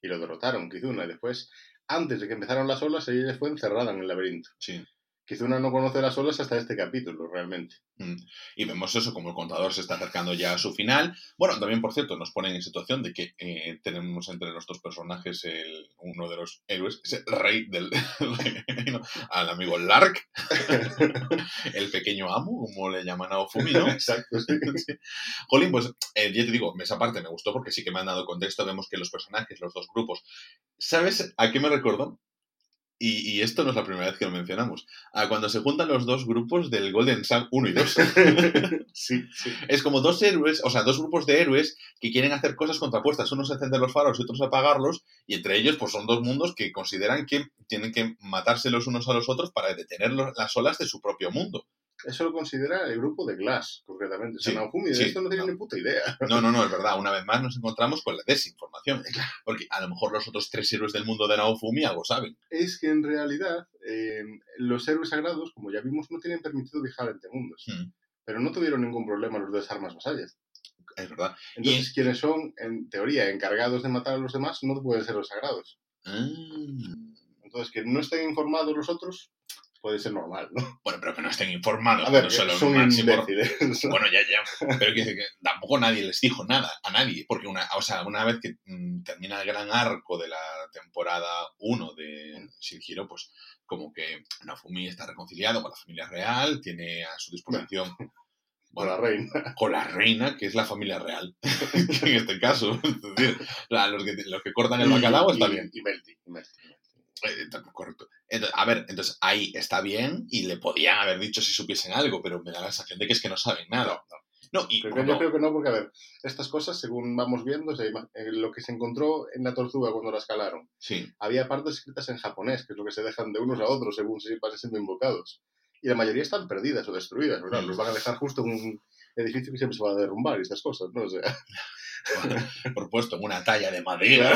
Y lo derrotaron, Kizuna. Y después, antes de que empezaran las olas, ella fue encerrada en el laberinto. Sí. Kizuna no conoce las olas hasta este capítulo, realmente. Y vemos eso, como el contador se está acercando ya a su final. Bueno, también, por cierto, nos ponen en situación de que eh, tenemos entre nuestros personajes el, uno de los héroes, es el rey del reino, al amigo Lark, el pequeño amo, como le llaman a Ofumi, ¿no? Exacto, sí. Sí. Jolín, pues eh, ya te digo, esa parte me gustó porque sí que me han dado contexto. Vemos que los personajes, los dos grupos. ¿Sabes a qué me recordó? Y, y esto no es la primera vez que lo mencionamos. A cuando se juntan los dos grupos del Golden Sun 1 y 2. sí, sí. es como dos héroes, o sea, dos grupos de héroes que quieren hacer cosas contrapuestas. Unos encender los faros y otros apagarlos. Y entre ellos, pues son dos mundos que consideran que tienen que matarse los unos a los otros para detener las olas de su propio mundo. Eso lo considera el grupo de Glass, concretamente. Sí, Naofumi de sí, esto no tiene no. ni puta idea. No, no, no, es verdad. Una vez más nos encontramos con la desinformación. Porque a lo mejor los otros tres héroes del mundo de Naofumi algo saben. Es que en realidad eh, los héroes sagrados, como ya vimos, no tienen permitido viajar entre mundos. Mm, Pero no tuvieron ningún problema los dos armas vasallas. es verdad. Entonces, quienes son, en teoría, encargados de matar a los demás, no pueden ser los sagrados. Ah. Entonces, que no estén informados los otros, puede ser normal, ¿no? Bueno, pero que no estén informados. A ver, no solo son máximo- imbéciles. Bueno, ya, ya. Pero que, que tampoco nadie les dijo nada a nadie. Porque una, o sea, una vez que mm, termina el gran arco de la temporada 1 de Shinjiro, pues como que Nafumi está reconciliado con la familia real, tiene a su disposición. Con la reina. con la reina, que es la familia real. en este caso. Es decir, los, que, los que cortan el bacalao está Y- bien. Y Melty. y Melty. Eh, correcto. Entonces, a ver, entonces ahí está bien y le podían haber dicho si supiesen algo, pero me da la sensación de que es que no saben nada. No, y Creo que- cuando- Yo creo que no, porque, a ver, estas cosas, según vamos viendo, o sea, eh, lo que se encontró en la tortuga cuando la escalaron, sí, había partes escritas en japonés, que es lo que se dejan de unos a otros según se pasen siendo invocados. Y la mayoría están perdidas o destruidas, ¿verdad? Los van a dejar justo en un edificio que siempre se va a derrumbar y estas cosas, ¿no? O sea, por puesto en una talla de madera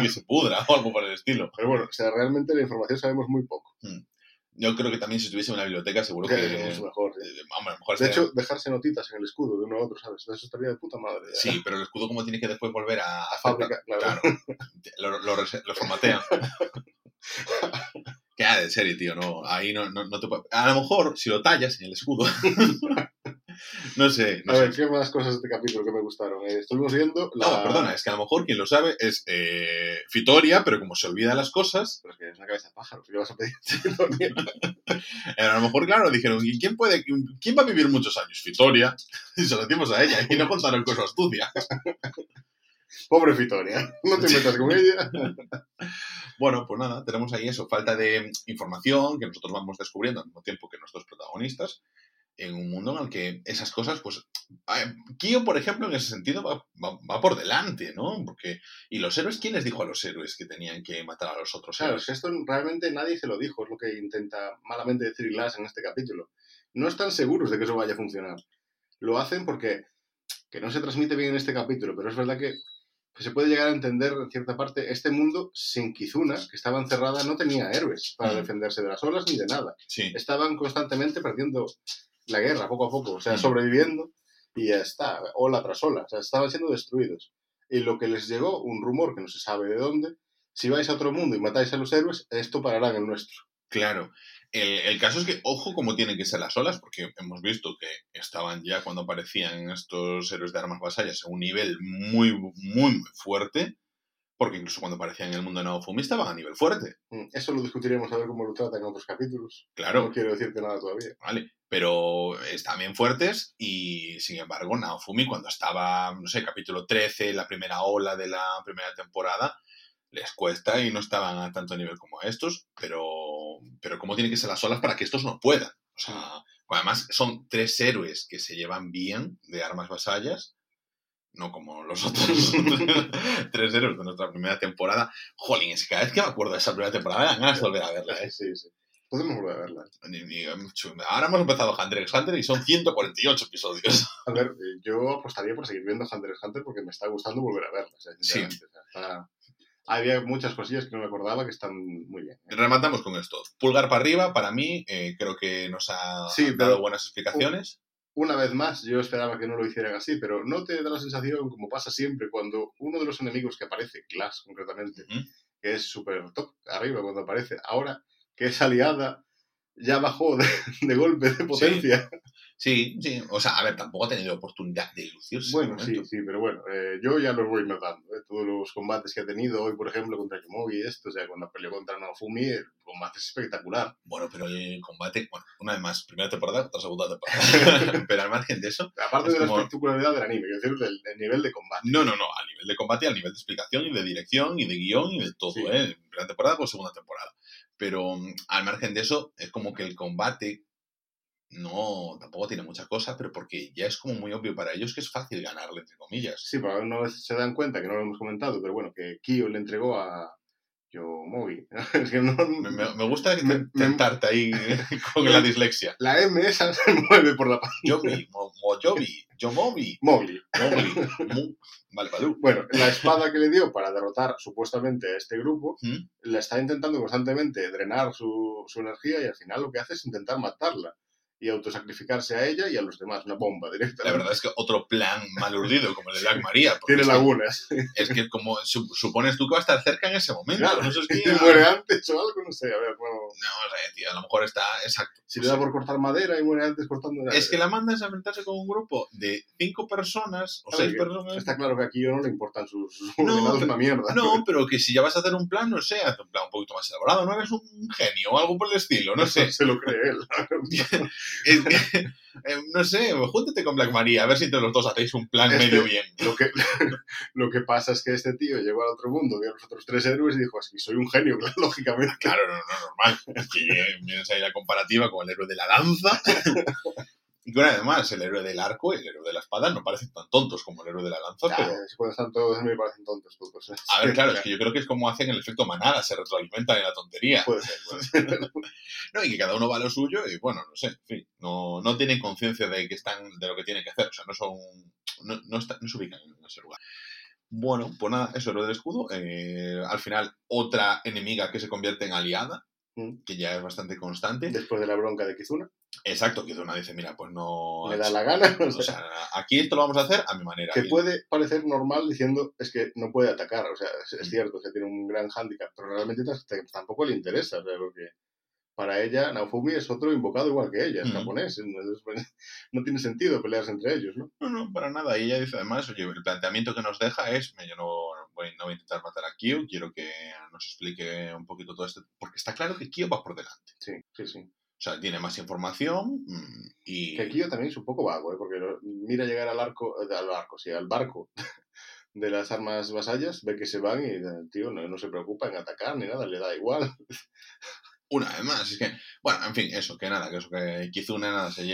que se pudra o algo por el estilo. pero bueno, o sea, realmente la información sabemos muy poco. Yo creo que también si estuviese en una biblioteca seguro Que que... es mejor. eh, hombre, a lo mejor De estaría- hecho, dejarse notitas en el escudo de uno a otro, ¿sabes? Eso estaría de puta madre. ¿eh? Sí, pero el escudo como tiene que después volver a... A fábrica, claro. Lo, lo, lo formatean. Queda de serie, tío, no, ahí no, no, no te A lo mejor, si lo tallas en el escudo... no sé, no A sé. ver, ¿qué más cosas de este capítulo que me gustaron? Eh, estuvimos viendo la... No, perdona, es que a lo mejor quien lo sabe es eh, Fitoria, pero como se olvida las cosas, Pero es que es una cabeza de pájaro, ¿qué vas a pedir? eh, a lo mejor, claro, dijeron, ¿y quién puede, quién va a vivir muchos años? Fitoria. Y se lo decimos a ella, y no contaron con su astucia. Pobre Fitoria, no te metas con ella. bueno, pues nada, tenemos ahí eso, falta de información que nosotros vamos descubriendo al mismo tiempo que nuestros protagonistas en un mundo en el que esas cosas, pues, Kyo, por ejemplo, en ese sentido va, va, por delante, ¿no? Porque, ¿y los héroes? ¿Quién les dijo a los héroes que tenían que matar a los otros claro, es que esto realmente nadie se lo dijo, es lo que intenta malamente decir Glass en este capítulo. No están seguros de que eso vaya a funcionar. Lo hacen porque, que no se transmite bien en este capítulo, pero es verdad que se puede llegar a entender en cierta parte, este mundo sin Kizuna, que estaba encerrada, no tenía héroes para mm. defenderse de las olas ni de nada. Estaban constantemente perdiendo la guerra poco a poco, o sea, sobreviviendo y ya está, ola tras ola, o sea, estaban siendo destruidos. Y lo que les llegó, un rumor que no se sabe de dónde, si vais a otro mundo y matáis a los héroes, esto parará en el nuestro. Claro. El, caso es que, ojo cómo tienen que ser las olas, porque hemos visto que estaban ya cuando aparecían estos héroes de armas vasallas a un nivel muy, muy, muy fuerte, porque incluso cuando aparecían en el mundo de Naofumi estaban a nivel fuerte. Mm, eso lo discutiremos a ver cómo lo tratan en otros capítulos. Claro. No quiero decirte nada todavía. Vale pero están bien fuertes y sin embargo Naofumi cuando estaba, no sé, capítulo 13, la primera ola de la primera temporada, les cuesta y no estaban a tanto nivel como estos, pero, pero ¿cómo tienen que ser las olas para que estos no puedan? O sea, además son tres héroes que se llevan bien de armas vasallas, no como los otros tres héroes de nuestra primera temporada. Jolín, es que cada vez que me acuerdo de esa primera temporada me dan ganas de volver a verla. ¿eh? Sí, sí. Podemos volver a verla. Ahora hemos empezado Hunter x Hunter y son 148 episodios. A ver, eh, yo apostaría por seguir viendo Hunter x Hunter porque me está gustando volver a verla. Sí. Había muchas cosillas que no me acordaba que están muy bien. ¿eh? Rematamos con esto. Pulgar para arriba, para mí, eh, creo que nos ha dado buenas explicaciones. Una vez más, yo esperaba que no lo hicieran así, pero no te da la sensación, como pasa siempre, cuando uno de los enemigos que aparece, Glass concretamente, que es súper top arriba cuando aparece, ahora que es aliada ya bajó de, golpe de potencia. Sí, sí. O sea, a ver, tampoco ha tenido oportunidad de lucirse. Bueno, sí, sí, pero bueno, eh, yo ya los voy notando. ¿eh? Todos los combates que ha tenido hoy, por ejemplo, contra Yomogi y esto, o sea, cuando peleó contra Naofumi, el combate es espectacular. Bueno, pero el combate, bueno, una vez más, primera temporada otra segunda temporada. pero al margen de eso. Aparte de la espectacularidad del anime, es decir, del, nivel de combate. No, no, no, al nivel de combate, al nivel de explicación y de dirección y de guion y de todo, ¿eh? Primera temporada o segunda temporada. Pero mm, al margen de eso, es como que el combate no, tampoco tiene mucha cosa, pero porque ya es como muy obvio para ellos que es fácil ganarle, entre comillas. Sí, pero vez se dan cuenta, que no lo hemos comentado, pero bueno, que Kyo le entregó a Yomogi. es que no, me, gusta tentarte ahí con la dislexia. La M esa se mueve por la pantalla. Yomi, Moyobi, Yomobi. Mowgli. Vale, Bueno, la espada que le dio para derrotar supuestamente a este grupo, ¿Mm? le está intentando constantemente drenar su, su energía y al final lo que hace es intentar matarla y autosacrificarse a ella y a los demás, una bomba directa. La verdad es que otro plan mal urdido, como el de Black Maria. Tiene lagunas. es que como supones tú que va a estar cerca en ese momento. Claro, no sé si muere antes o algo, no sé, a ver, bueno... No, sé, tío, a lo mejor está exacto. Si le da por cortar madera y muere antes cortando madera. Es que la mandas a enfrentarse con un grupo de cinco personas o seis personas. Está claro que aquí yo no le importan sus, sus no, una mierda. No, pero que si ya vas a hacer un plan, no sé, haz un plan un poquito más elaborado, no eres un genio o algo por el estilo, no sé. Se lo cree él. Eh, no sé, júntate con Black Maria, a ver si entre los dos hacéis un plan medio bien. Lo que, lo que pasa es que este tío llegó al otro mundo, vio a los otros tres héroes y dijo, así soy un genio, lógicamente. Claro, no, no, normal. Es que vienes ahí la comparativa con el héroe de la lanza. Y que además el héroe del arco y el héroe de la espada no parecen tan tontos como el héroe de la lanza, pero... Si cuando están todos me parecen tontos todos. ¿eh? A ver, claro, es que yo creo que es como hacen el efecto manada, se retroalimentan en la tontería. Puede ser, puede ser. no, y que cada uno va a lo suyo y bueno, no sé, en fin, no, no tienen conciencia de que están, de lo que tienen que hacer, o sea, no son... no, no, no se ubican en ese lugar. Bueno, pues nada, eso es lo del escudo. Eh, al final, otra enemiga que se convierte en aliada. Que ya es bastante constante. Después de la bronca de Kizuna. Exacto, que una dice, mira, pues no... Me da la gana. O sea, aquí esto lo vamos a hacer a mi manera. Que puede parecer normal diciendo, es que no puede atacar, o sea, es, mm. cierto, que tiene un gran hándicap, pero realmente tampoco le interesa, o sea, porque para ella Naofumi es otro invocado igual que ella, es mm. japonés, no tiene sentido pelearse entre ellos, ¿no? No, no, para nada. Y ella dice además, oye, el planteamiento que nos deja es, yo no voy, no voy a intentar matar a Kyo, quiero que nos explique un poquito todo esto, porque está claro que Kyo va por delante. Sí, sí, sí. O sea, tiene más información mm, y... Que aquí yo también es un poco vago, ¿eh? porque mira llegar al arco, eh, al arco, sí, al barco de las armas vasallas, ve que se van y el tío no, no se preocupa en atacar ni nada, le da igual. Una vez más, es que, bueno, en fin, eso, que nada, que eso, que Kizune nada, se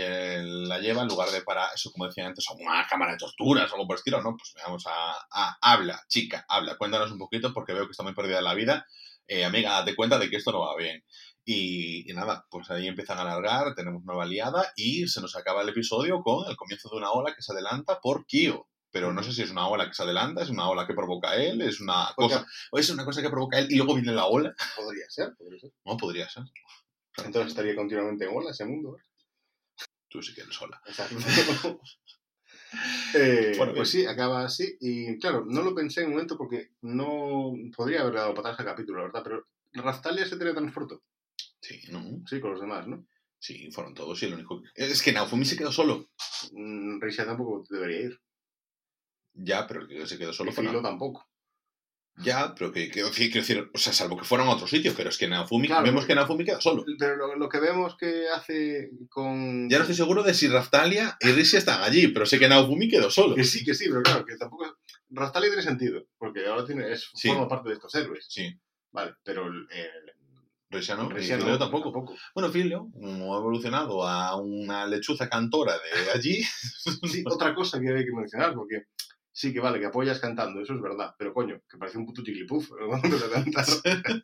la lleva en lugar de para, eso como decía antes, a una cámara de torturas o algo por el estilo, ¿no? Pues vamos a, a- habla, chica, habla, cuéntanos un poquito porque veo que está muy perdida la vida. Eh, amiga, date cuenta de que esto no va bien. Y, y nada, pues ahí empiezan a alargar, tenemos nueva aliada y se nos acaba el episodio con el comienzo de una ola que se adelanta por Kyo. Pero no sé si es una ola que se adelanta, es una ola que provoca él, es una Porque cosa, o es una cosa que provoca él y luego viene la ola. podría ser, podría ser. No, podría ser. Entonces estaría continuamente en ola ese mundo. ¿eh? Tú sí que eres sola. Exacto. Eh, Bueno, pues sí, acaba así. Y claro, no lo pensé en un momento porque no podría haber dado patadas al capítulo, la verdad, pero Raftalia se teletransportó. Sí, ¿no? Sí, con los demás, ¿no? Sí, fueron todos y el único... Es que Naofumi se quedó solo. Mm, Risha tampoco debería ir. Ya, pero que se quedó solo y Filo tampoco. Ya, pero que, quiero decir, o sea, salvo que fueran a otro sitio, pero es que Naofumi, Claro. vemos que Naofumi queda solo. Pero lo, lo que vemos que hace con... Ya no estoy seguro de si Raftalia y Rishi están allí, pero sé que Naofumi quedó solo. Que sí, que sí, pero claro, que tampoco... Raftalia tiene sentido, porque ahora tiene, es, Sí. forma parte de estos héroes. Sí, Vale, pero el Risha no, no, tampoco. Bueno, Filio, como ha evolucionado a una lechuza cantora de allí, Sí, otra cosa que hay que mencionar, porque sí que vale, que apoyas cantando, eso es verdad, pero coño, que parece un puto chiquilipuf cuando te cantas.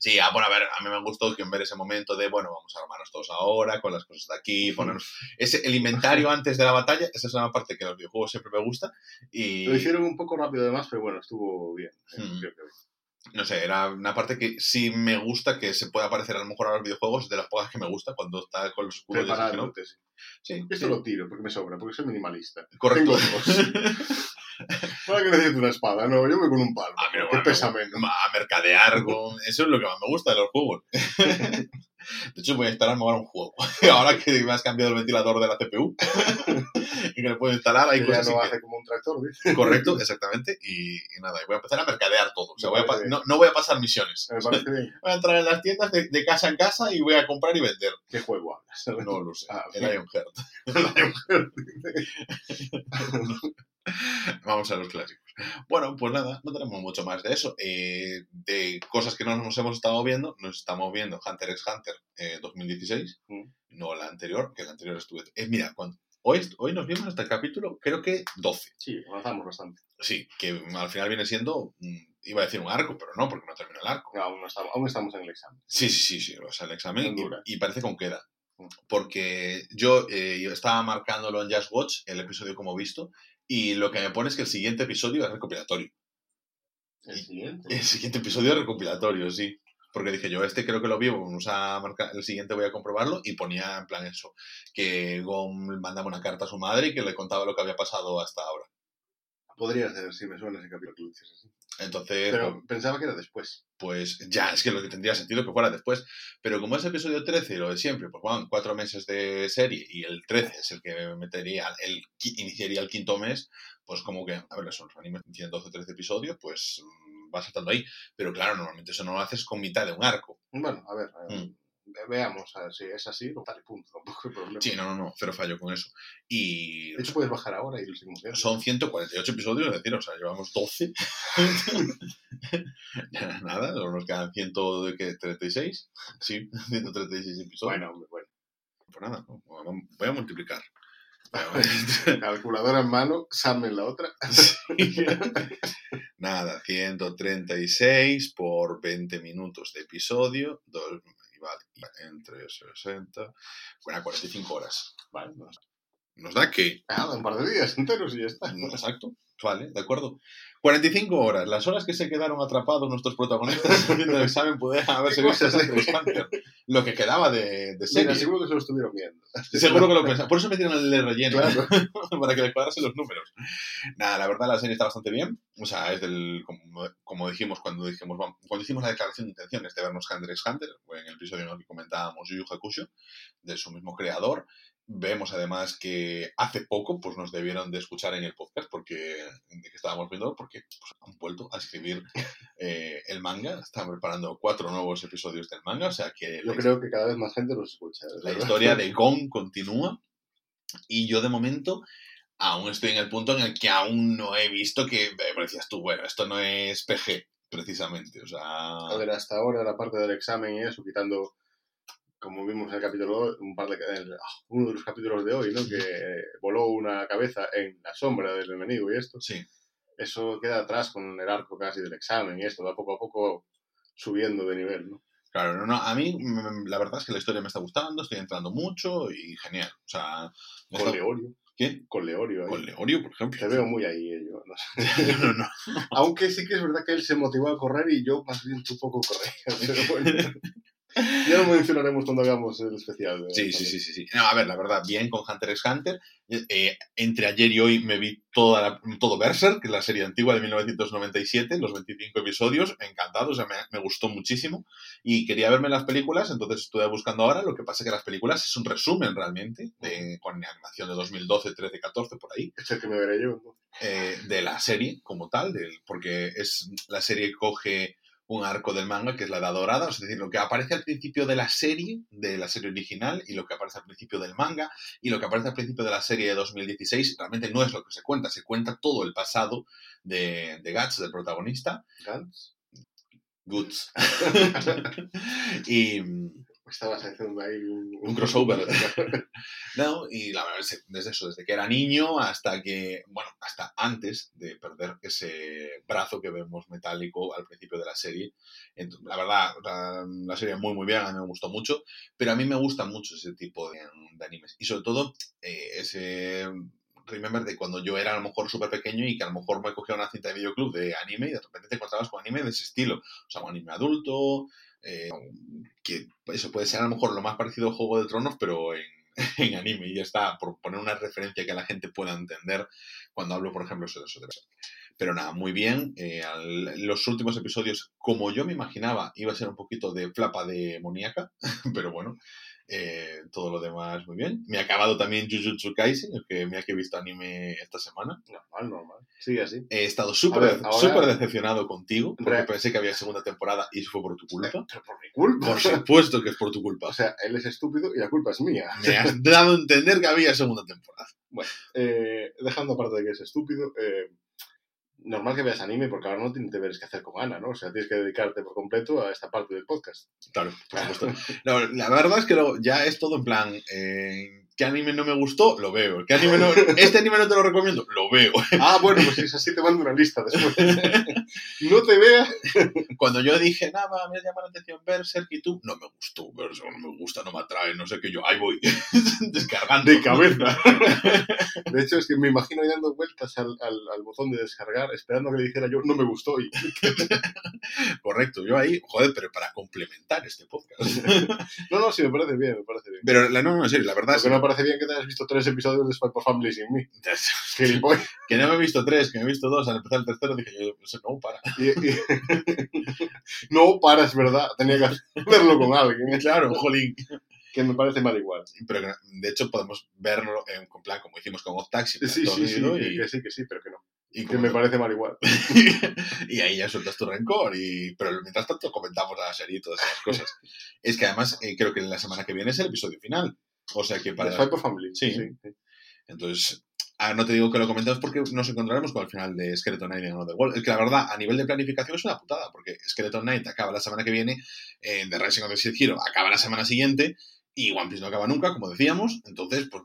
Sí, ah, bueno, a ver, a mí me gustó que en ver ese momento de, bueno, vamos a armarnos todos ahora con las cosas de aquí, ponernos... Ese, el inventario antes de la batalla, esa es una parte que en los videojuegos siempre me gusta y... Lo hicieron un poco rápido además, pero bueno, estuvo bien. eh, Mm. creo que bien. No sé, era una parte que sí me gusta que se pueda parecer a lo mejor a los videojuegos, de las pocas que me gusta, cuando está con los escudos de ¿no? Sí. Sí, Esto sí. lo tiro porque me sobra, porque soy minimalista. Correcto. ¿Para qué necesito una espada? No, yo voy con un palo. Que bueno, pesa menos. a mercadear con... Eso es lo que más me gusta de los juegos. De hecho, voy a instalarme ahora un juego. Ahora que me has cambiado el ventilador de la CPU y que le puedo instalar, hay Que ya no hace como un tractor, que- ¿viste? Correcto, exactamente. Y, y nada, voy a empezar a mercadear todo. O sea, voy a no, no voy a pasar misiones. Me parece bien. Voy a entrar en las tiendas de, de casa en casa y voy a comprar y vender. ¿Qué juego hablas? No lo sé. Ah, el Lionheart. Vamos a los clásicos. Bueno, pues nada, no tenemos mucho más de eso. Eh, de cosas que no nos hemos estado viendo, nos estamos viendo Hunter x Hunter eh, 2016, Mm. no la anterior, que la anterior estuve. Eh, mira, cuando, hoy, hoy nos vimos hasta el capítulo, creo que 12. Sí, avanzamos bastante. Sí, que al final viene siendo, mm, iba a decir un arco, pero no, porque no termina el arco. No, aún, no estamos, aún estamos en el examen. Sí, sí, sí, sí, o sea, el examen y, y parece que aún queda. Mm. Porque yo, eh, yo estaba marcándolo en Just Watch, el episodio como visto, y lo que me pone es que el siguiente episodio es recopilatorio. El siguiente. El siguiente episodio es recopilatorio, sí. Porque dije yo, este creo que lo vi, vamos a marcar, el siguiente voy a comprobarlo, y ponía en plan eso, que Gon mandaba una carta a su madre y que le contaba lo que había pasado hasta ahora. Podría ser, sí, me suena ese capítulo que lo dices así. Entonces, Pero pensaba que era después. pues ya, es que lo que tendría sentido que fuera después. Pero como es episodio 13 y lo de siempre, pues van cuatro meses de serie y el 13 es el que metería, el iniciaría el quinto mes, pues como que, a ver, son los animes tienen 12 o 13 episodios, pues mm, va saltando ahí. Pero claro, normalmente eso no lo haces con mitad de un arco. Bueno, a ver, a ver, Mm. Ve- veamos a ver si es así, pues vale, punto, tampoco hay problema. Sí, no, no, no, cero fallo con eso. Y De hecho, puedes bajar ahora y lo seguimos viendo. son 148 episodios, es decir, o sea, llevamos 12. Nada, nos quedan 136. Sí, 136 episodios. Bueno, hombre, bueno. Pues nada, ¿no? voy a multiplicar. Calculadora en mano, Sam en la otra. nada, 136 por 20 minutos de episodio. Dos, vale, entre 60. Bueno, 45 horas. Vale. Nos da que. Nada, un par de días enteros y ya está. Exacto. Vale, de acuerdo. 45 horas, las horas que se quedaron atrapados nuestros protagonistas haciendo el examen pueden haberse ¿Qué visto. Lo que quedaba de, de serie. Mira, seguro que se lo estuvieron viendo. Seguro que lo pensaban. Por eso me dieron el relleno. Claro. para que le cuadrasen los números. Nada, la verdad la serie está bastante bien. O sea, es del, como, como dijimos cuando dijimos cuando hicimos la declaración de intenciones de vernos Hunter x Hunter, en el episodio en el que comentábamos Yu Yu Hakusho, de su mismo creador. Vemos además que hace poco pues nos debieron de escuchar en el podcast porque que estábamos viendo porque pues, han vuelto a escribir eh, el manga. Están preparando cuatro nuevos episodios del manga, o sea que Yo creo que cada vez más gente los escucha. la historia de Gon continúa y yo de momento aún estoy en el punto en el que aún no he visto que eh, decías tú, bueno, esto no es PG, precisamente. O sea. A ver, hasta ahora la parte del examen y eso, quitando, como vimos en el capítulo, un par de, el- uno de los capítulos de hoy, ¿no? Que voló una cabeza en la sombra del enemigo y esto. Sí. Eso queda atrás con el arco casi del examen y esto, va poco a poco subiendo de nivel, ¿no? Claro, no, no, a mí mm, la verdad es que la historia me está gustando, estoy entrando mucho y genial. O sea, Con está- Leorio. ¿Qué? Con Leorio ahí. Con Leorio, por ejemplo. Te veo muy ahí, eh, yo, no sé. no, no. Aunque sí que es verdad que él se motivó a correr y yo más bien un poco corría. Pero bueno. ya lo mencionaremos cuando hagamos el especial. de- Sí, sí, sí, sí, sí. No, a ver, la verdad, bien con Hunter x Hunter. Eh, entre ayer y hoy me vi toda la- todo Berserk, que es la serie antigua de 1997, los 25 episodios, encantado, o sea, me, me gustó muchísimo. Y quería verme las películas, entonces estuve buscando ahora. Lo que pasa es que las películas es un resumen realmente, de- con animación de 2012, 13, 14, por ahí. Es el que me veré yo. ¿no? eh, de la serie como tal, del, porque es la serie coge un arco del manga que es la Edad Dorada, es decir, lo que aparece al principio de la serie, de la serie original, y lo que aparece al principio del manga, y lo que aparece al principio de la serie de 2016, realmente no es lo que se cuenta, se cuenta todo el pasado de, de Guts, del protagonista, Gantz. Guts. y, Estabas haciendo ahí un, Un crossover. No, y la verdad es desde eso, desde que era niño hasta que, bueno, hasta antes de perder ese brazo que vemos metálico al principio de la serie. Entonces, la verdad, la, la serie muy, muy bien, a mí me gustó mucho, pero a mí me gusta mucho ese tipo de, de animes. Y sobre todo, eh, ese remember de cuando yo era a lo mejor súper pequeño y que a lo mejor me cogía una cinta de videoclub de anime y de repente te encontrabas con anime de ese estilo. O sea, un anime adulto, eh, que eso puede ser a lo mejor lo más parecido a Juego de Tronos, pero en, en anime y ya está, por poner una referencia que la gente pueda entender cuando hablo, por ejemplo, de eso. Pero nada, muy bien. eh, al- los últimos episodios, como yo me imaginaba, iba a ser un poquito de flapa demoníaca, pero bueno, eh, todo lo demás muy bien. Me ha acabado también Jujutsu Kaisen, que me ha que he visto anime esta semana. Normal, normal. Sigue así. He estado súper ahora- decepcionado contigo, porque pensé que había segunda temporada y eso fue por tu culpa. Pero por mi culpa. Por supuesto que es por tu culpa. O sea, él es estúpido y la culpa es mía. Me has dado a entender que había segunda temporada. Eh, dejando aparte de que es estúpido, eh, normal que veas anime porque ahora no tienes deberes que hacer con Ana, ¿no? O sea, tienes que dedicarte por completo a esta parte del podcast. Claro, por supuesto. No, la verdad es que lo- ya es todo en plan. eh, ¿Qué anime no me gustó? Lo veo. ¿Qué anime no, este anime no te lo recomiendo? Lo veo. Ah, bueno, pues si es así te mando una lista después. no te veas. Cuando yo dije, nada, me llama la atención Berserk y tú, no me gustó Berserk, no me gusta, no me atrae, no sé qué, yo, ahí voy, descargando. De cabeza. De hecho, es que me imagino ahí dando vueltas al, al, al botón de descargar, esperando que le dijera yo, no me gustó. Y Correcto, yo ahí, joder, pero para complementar este podcast. no, no, sí, me parece bien, me parece bien. Pero la, no, no, serio, la verdad es que no parece bien que te hayas visto tres episodios de Spy por Family sin mí. que, no me he visto tres, que me he visto dos, al empezar el tercero dije yo, pues, no, para. Y- y- no, para, es verdad. Tenía que hacerlo con alguien. Claro, jolín. Que me parece mal igual. Pero que, de hecho podemos verlo en con plan, como hicimos con Octaxi, Sí, sí, sí, y, que, sí, que sí, pero que no. y Que me parece mal igual. y ahí ya sueltas tu rencor. Y, pero mientras tanto comentamos la serie y todas esas cosas. es que además eh, creo que la semana que viene es el episodio final. O sea que para... Family. Sí. sí. Entonces, ah, no te digo que lo comentemos porque nos encontraremos con el final de Skeleton Knight en Another World. Es que la verdad, a nivel de planificación es una putada, porque Skeleton Knight acaba la semana que viene, eh, The Rising of the Shield Hero acaba la semana siguiente, y One Piece no acaba nunca, como decíamos. Entonces, pues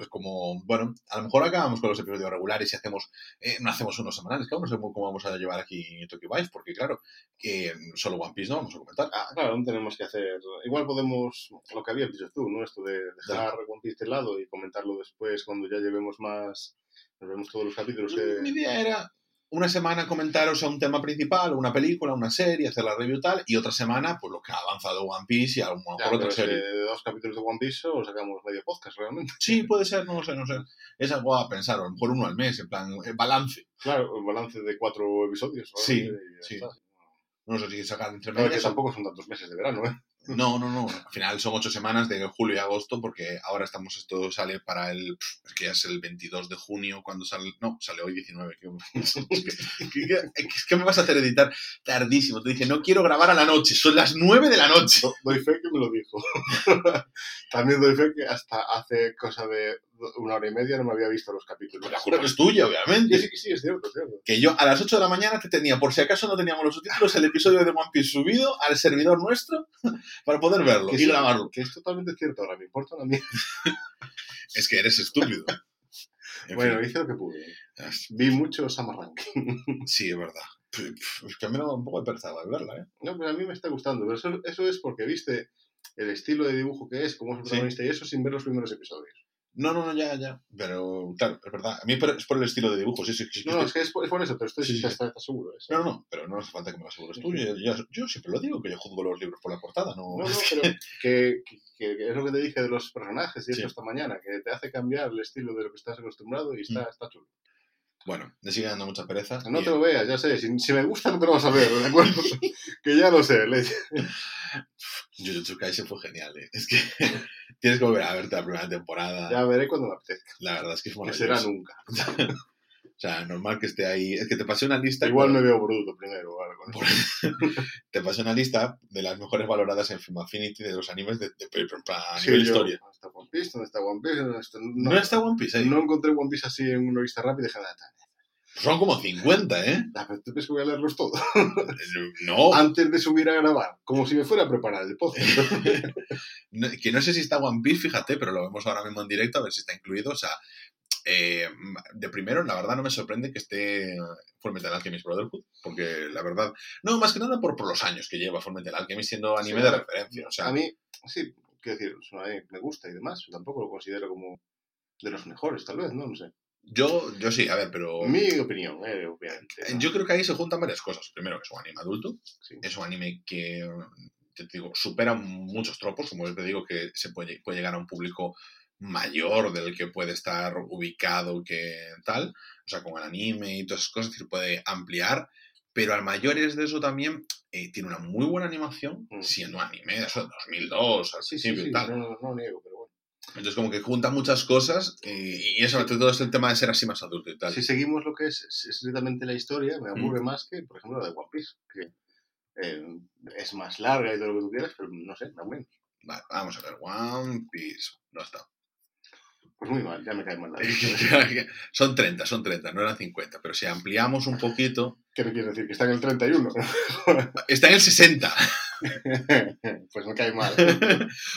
es como, bueno, a lo mejor acabamos con los episodios regulares y hacemos, eh, no hacemos unos semanales, que aún no sé cómo vamos a llevar aquí Tokyo Vice, porque claro, que solo One Piece no vamos a comentar. Ah, claro, no tenemos que hacer. Igual podemos, lo que habías dicho tú, ¿no? Esto de dejar One Piece de lado y comentarlo después cuando ya llevemos más. Nos vemos todos los capítulos. que- Mi idea era una semana comentaros a un tema principal, una película, una serie, hacer la review tal, y otra semana, pues lo que ha avanzado One Piece y a lo mejor Ya, otra serie. de dos capítulos de One Piece solo sacamos medio podcast realmente. Sí, puede ser, no lo sé, no sé. Es algo a pensar, a lo mejor uno al mes, en plan, eh, balance. Claro, un balance de cuatro episodios. Sí, ya sí. está. No sé si sacar entre Claro, que medias. tampoco son tantos meses de verano, ¿eh? No, no, no. Al final son ocho semanas de julio y agosto, porque ahora estamos, esto sale para el. Es que ya es el 22 de junio cuando sale. No, sale hoy 19. que- Es que, que me vas a hacer editar tardísimo. Te dije, no quiero grabar a la noche, son las 9 de la noche. Do- Doy fe que me lo dijo. También doy fe que hasta hace cosa de una hora y media no me había visto los capítulos. La culpa es tuya, obviamente. Sí, sí, sí, es cierto, es cierto. Que yo a las 8 de la mañana te tenía, por si acaso no teníamos los subtítulos, el episodio de One Piece subido al servidor nuestro para poder verlo Que y sí, grabarlo. Que es totalmente cierto, ahora me importa a mí. Es que eres estúpido. En Bueno, fin, hice lo que pude. Vi mucho Summer sí, es verdad. Es que a mí me da un poco de pereza de verla, ¿eh? No, pero a mí me está gustando. Pero eso, eso es porque viste el estilo de dibujo que es, cómo es el Sí. protagonista y eso sin ver los primeros episodios. No, no, no, ya, ya. Pero, claro, es verdad. A mí es por el estilo de dibujo, sí, sí. No, no, es que es por, es por eso, pero estoy Sí, sí, sí. está, está seguro. eso. No, no, no, pero no hace falta que me lo asegures tú. Yo, yo- yo siempre lo digo, que yo juzgo los libros por la portada, no... No, no, pero que, que- que es lo que te dije de los personajes y esto esta maññana, que te hace cambiar el estilo de lo que estás acostumbrado y está, Mm. está chulo. Bueno, me sigue dando mucha pereza. No te lo veas, ya sé. Si, si me gusta, no te lo vas a ver, ¿de acuerdo? que ya lo sé. le- Jujutsu Kaisen fue genial, ¿eh? Es que tienes que volver a verte la primera temporada. Ya veré cuando me apetezca. La verdad es que es Que será maravilloso. nunca. O sea, normal que esté ahí. Es que te pasé una lista. Igual con- me veo bruto primero. ¿vale? Con. Te pasé una lista de las mejores valoradas en Film Affinity de los animes de, de, de- a Sí, nivel yo, historia. ¿Dónde está One Piece? ¿Dónde está One Piece? ¿Dónde está- No, está One Piece ahí. no encontré One Piece así en una vista rápida y dije, nada, Son como 50, ¿eh? nada, pero tú crees que voy a leerlos todos No, antes de subir a grabar, como si me fuera a preparar el podcast. no- que no sé si está One Piece, fíjate, pero lo vemos ahora mismo en directo a ver si está incluido. O sea, eh, de primero, la verdad no me sorprende que esté Fullmetal Alchemist Brotherhood, porque la verdad, no, más que nada por, por los años que lleva Fullmetal Alchemist siendo anime Sí, de referencia. O sea, a mí, sí, quiero decir, me gusta y demás, tampoco lo considero como de los mejores, tal vez, no, no sé. yo, yo sí, a ver, pero... Mi opinión, eh, obviamente. ¿no? Yo creo que ahí se juntan varias cosas. Primero, que es un anime adulto, Sí. es un anime que, te digo, supera muchos tropos, como te digo, que se puede, puede llegar a un público mayor del que puede estar ubicado que tal, o sea, con el anime y todas esas cosas, decir, puede ampliar, pero al mayores de eso también eh, tiene una muy buena animación, Mm. siendo anime eso, de 2002, al Sí, sí, sí, tal. no, no, niego, pero bueno. Entonces, como que junta muchas cosas y, y eso, sobre todo, es el tema de ser así más adulto y tal. Si seguimos lo que es es estrictamente la historia, me aburre más que, por ejemplo, la de One Piece, que eh, es más larga y todo lo que tú quieras, pero no sé, me aburre. Vale, vamos a ver, One Piece, no está. Pues muy mal, ya me cae mal la vida. son 30, son 30, no eran 50, pero si ampliamos un poquito, ¿Qué me quieres decir? ¿Que está en el 31? está en el 60. pues me cae mal.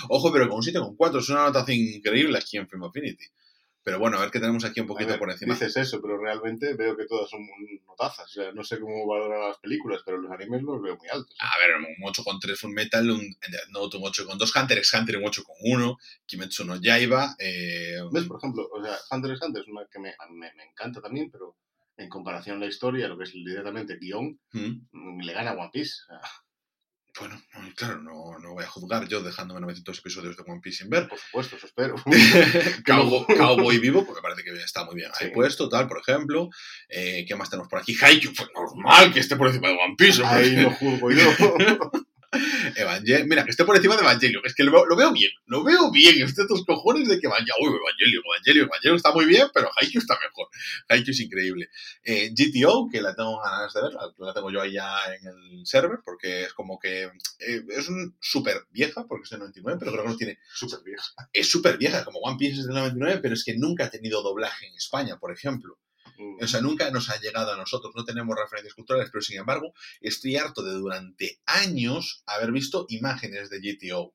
Ojo, pero con un 7,4 es una anotación increíble aquí en Film Affinity. Pero bueno, a ver qué tenemos aquí un poquito ver, por encima. Dices eso, pero realmente veo que todas son notazas. O sea, no sé cómo valorar las películas, pero los animes los veo muy altos. A ver, un 8,3 Full Metal, un Death Note un 8,2, Hunter x Hunter un 8,1, Kimetsu no Yaiba, eh, ¿Ves? Por ejemplo, o sea, Hunter x Hunter es una que me, me, me encanta también, pero en comparación a la historia, lo que es directamente el guion, mm, le gana One Piece. O sea, bueno, no, claro, no, no voy a juzgar yo dejándome 900 episodios de One Piece sin ver. por supuesto, eso espero. Cowboy, Cowboy Vivo, porque parece que está muy bien ahí Sí. puesto, tal, por ejemplo. Eh, ¿Qué más tenemos por aquí? Haikyuu, pues normal que esté por encima de One Piece. Ahí lo juzgo yo. Evangel- Mira, que esté por encima de Evangelion. Es que lo veo, lo veo bien, lo veo bien. Estoy estos cojones de que uy, Evangelion, Evangelion, Evangelion está muy bien, pero Haikyuu está mejor. Haikyuu es increíble. Eh, GTO, que la tengo ganas de ver, la, la tengo yo ahí ya en el server, porque es como que eh, es súper vieja, porque es de 99, pero creo que no tiene Súper vieja. es súper vieja, como One Piece es del 99, pero es que nunca ha tenido doblaje en España, por ejemplo. Mm. O sea, nunca nos ha llegado a nosotros, no tenemos referencias culturales, pero sin embargo, estoy harto de durante años haber visto imágenes de GTO.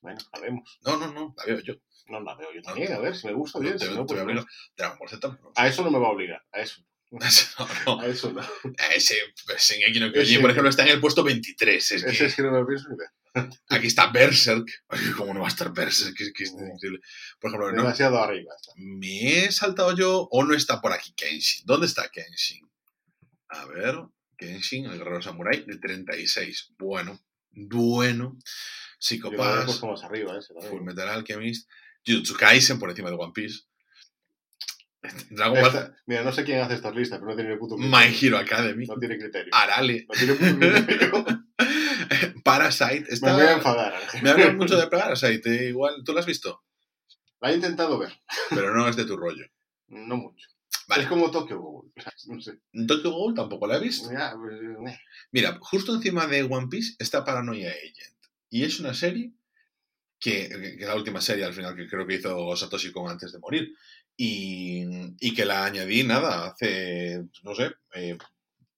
Bueno, la vemos. No, no, no, la veo yo. No la veo yo también, a ver si me gusta bien. te, si te no, voy pues a obligar. Dragon Ball Z. A eso no me va a obligar, a eso. No, no. A eso no. Ese pues, no Kyojin, Ese- por ejemplo, está en el puesto 23. Es Ese que es que no me pienso ni ver. Aquí está Berserk. Ay, ¿Cómo no va a estar Berserk? Que, que es No. increíble. Por ejemplo, no, Demasiado arriba. está. ¿Me he saltado yo o no está por aquí Kenshin? ¿Dónde está Kenshin? A ver, Kenshin, el guerrero samurai, de 36. Bueno, bueno. Yo puesto más arriba ese. Full Metal Alchemist, Jujutsu Kaisen por encima de One Piece. Dragon Ball, Esta- mira, no sé quién hace estas listas, pero no tiene puto criterio. My Hero Academy, No tiene criterio. Arale, No tiene puto criterio. Parasite. Me Está... voy a enfadar. Me hablan mucho de Parasite, eh, igual, ¿tú lo has visto? La he intentado ver, Pero no es de tu rollo. no mucho. Vale. Es como Tokyo Ghoul. No sé. Tokyo Ghoul tampoco la he visto. Ya, pues, eh, Mira, justo encima de One Piece está Paranoia Agent. Y es una serie que, que es la última serie al final que creo que hizo Satoshi Kon antes de morir. Y, y que la añadí, nada, hace, no sé, eh,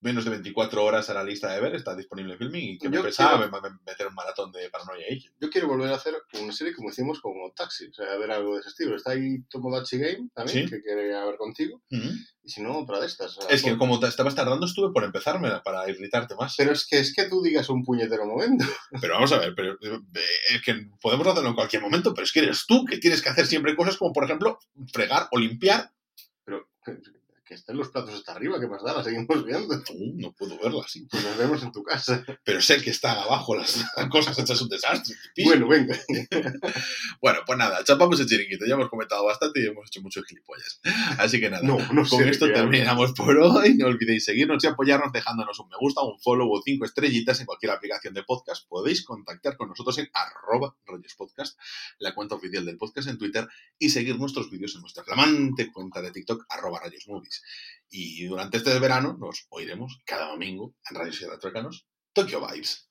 menos de 24 horas a la lista de ver, está disponible en filming y que me Yo pensaba quiero- meter un maratón de Paranoia Agent. Yo quiero volver a hacer una serie como hicimos con Taxi, o sea, a ver algo de ese estilo. Está ahí Tomodachi Game también, Sí. que quiere ver contigo, y si no, otra de estas. o sea, Es que como te estabas tardando estuve por empezármela para irritarte más. Pero es que es que tú digas un puñetero momento. Pero vamos a ver, pero eh, es que podemos hacerlo en cualquier momento, pero es que eres tú que tienes que hacer siempre cosas como, por ejemplo, fregar o limpiar. Pero que, estén los platos hasta arriba, que más da, la seguimos viendo. Uh, no puedo verla así. Pues nos vemos en tu casa. Pero sé que están abajo las cosas hechas un desastre. Bueno, venga. Bueno, pues nada, chapamos el chiringuito. Ya hemos comentado bastante y hemos hecho muchos gilipollas. Así que nada, No, no sé con esto qué terminamos por hoy. No olvidéis seguirnos y apoyarnos dejándonos un me gusta, un follow o cinco estrellitas en cualquier aplicación de podcast. Podéis contactar con nosotros en arroba rollospodcast, la cuenta oficial del podcast en Twitter, y seguir nuestros vídeos en nuestra flamante cuenta de TikTok, arroba rayosmovies. Y durante este verano nos oiremos cada domingo en Rayos y Retrocanos, Tokyo Vibes.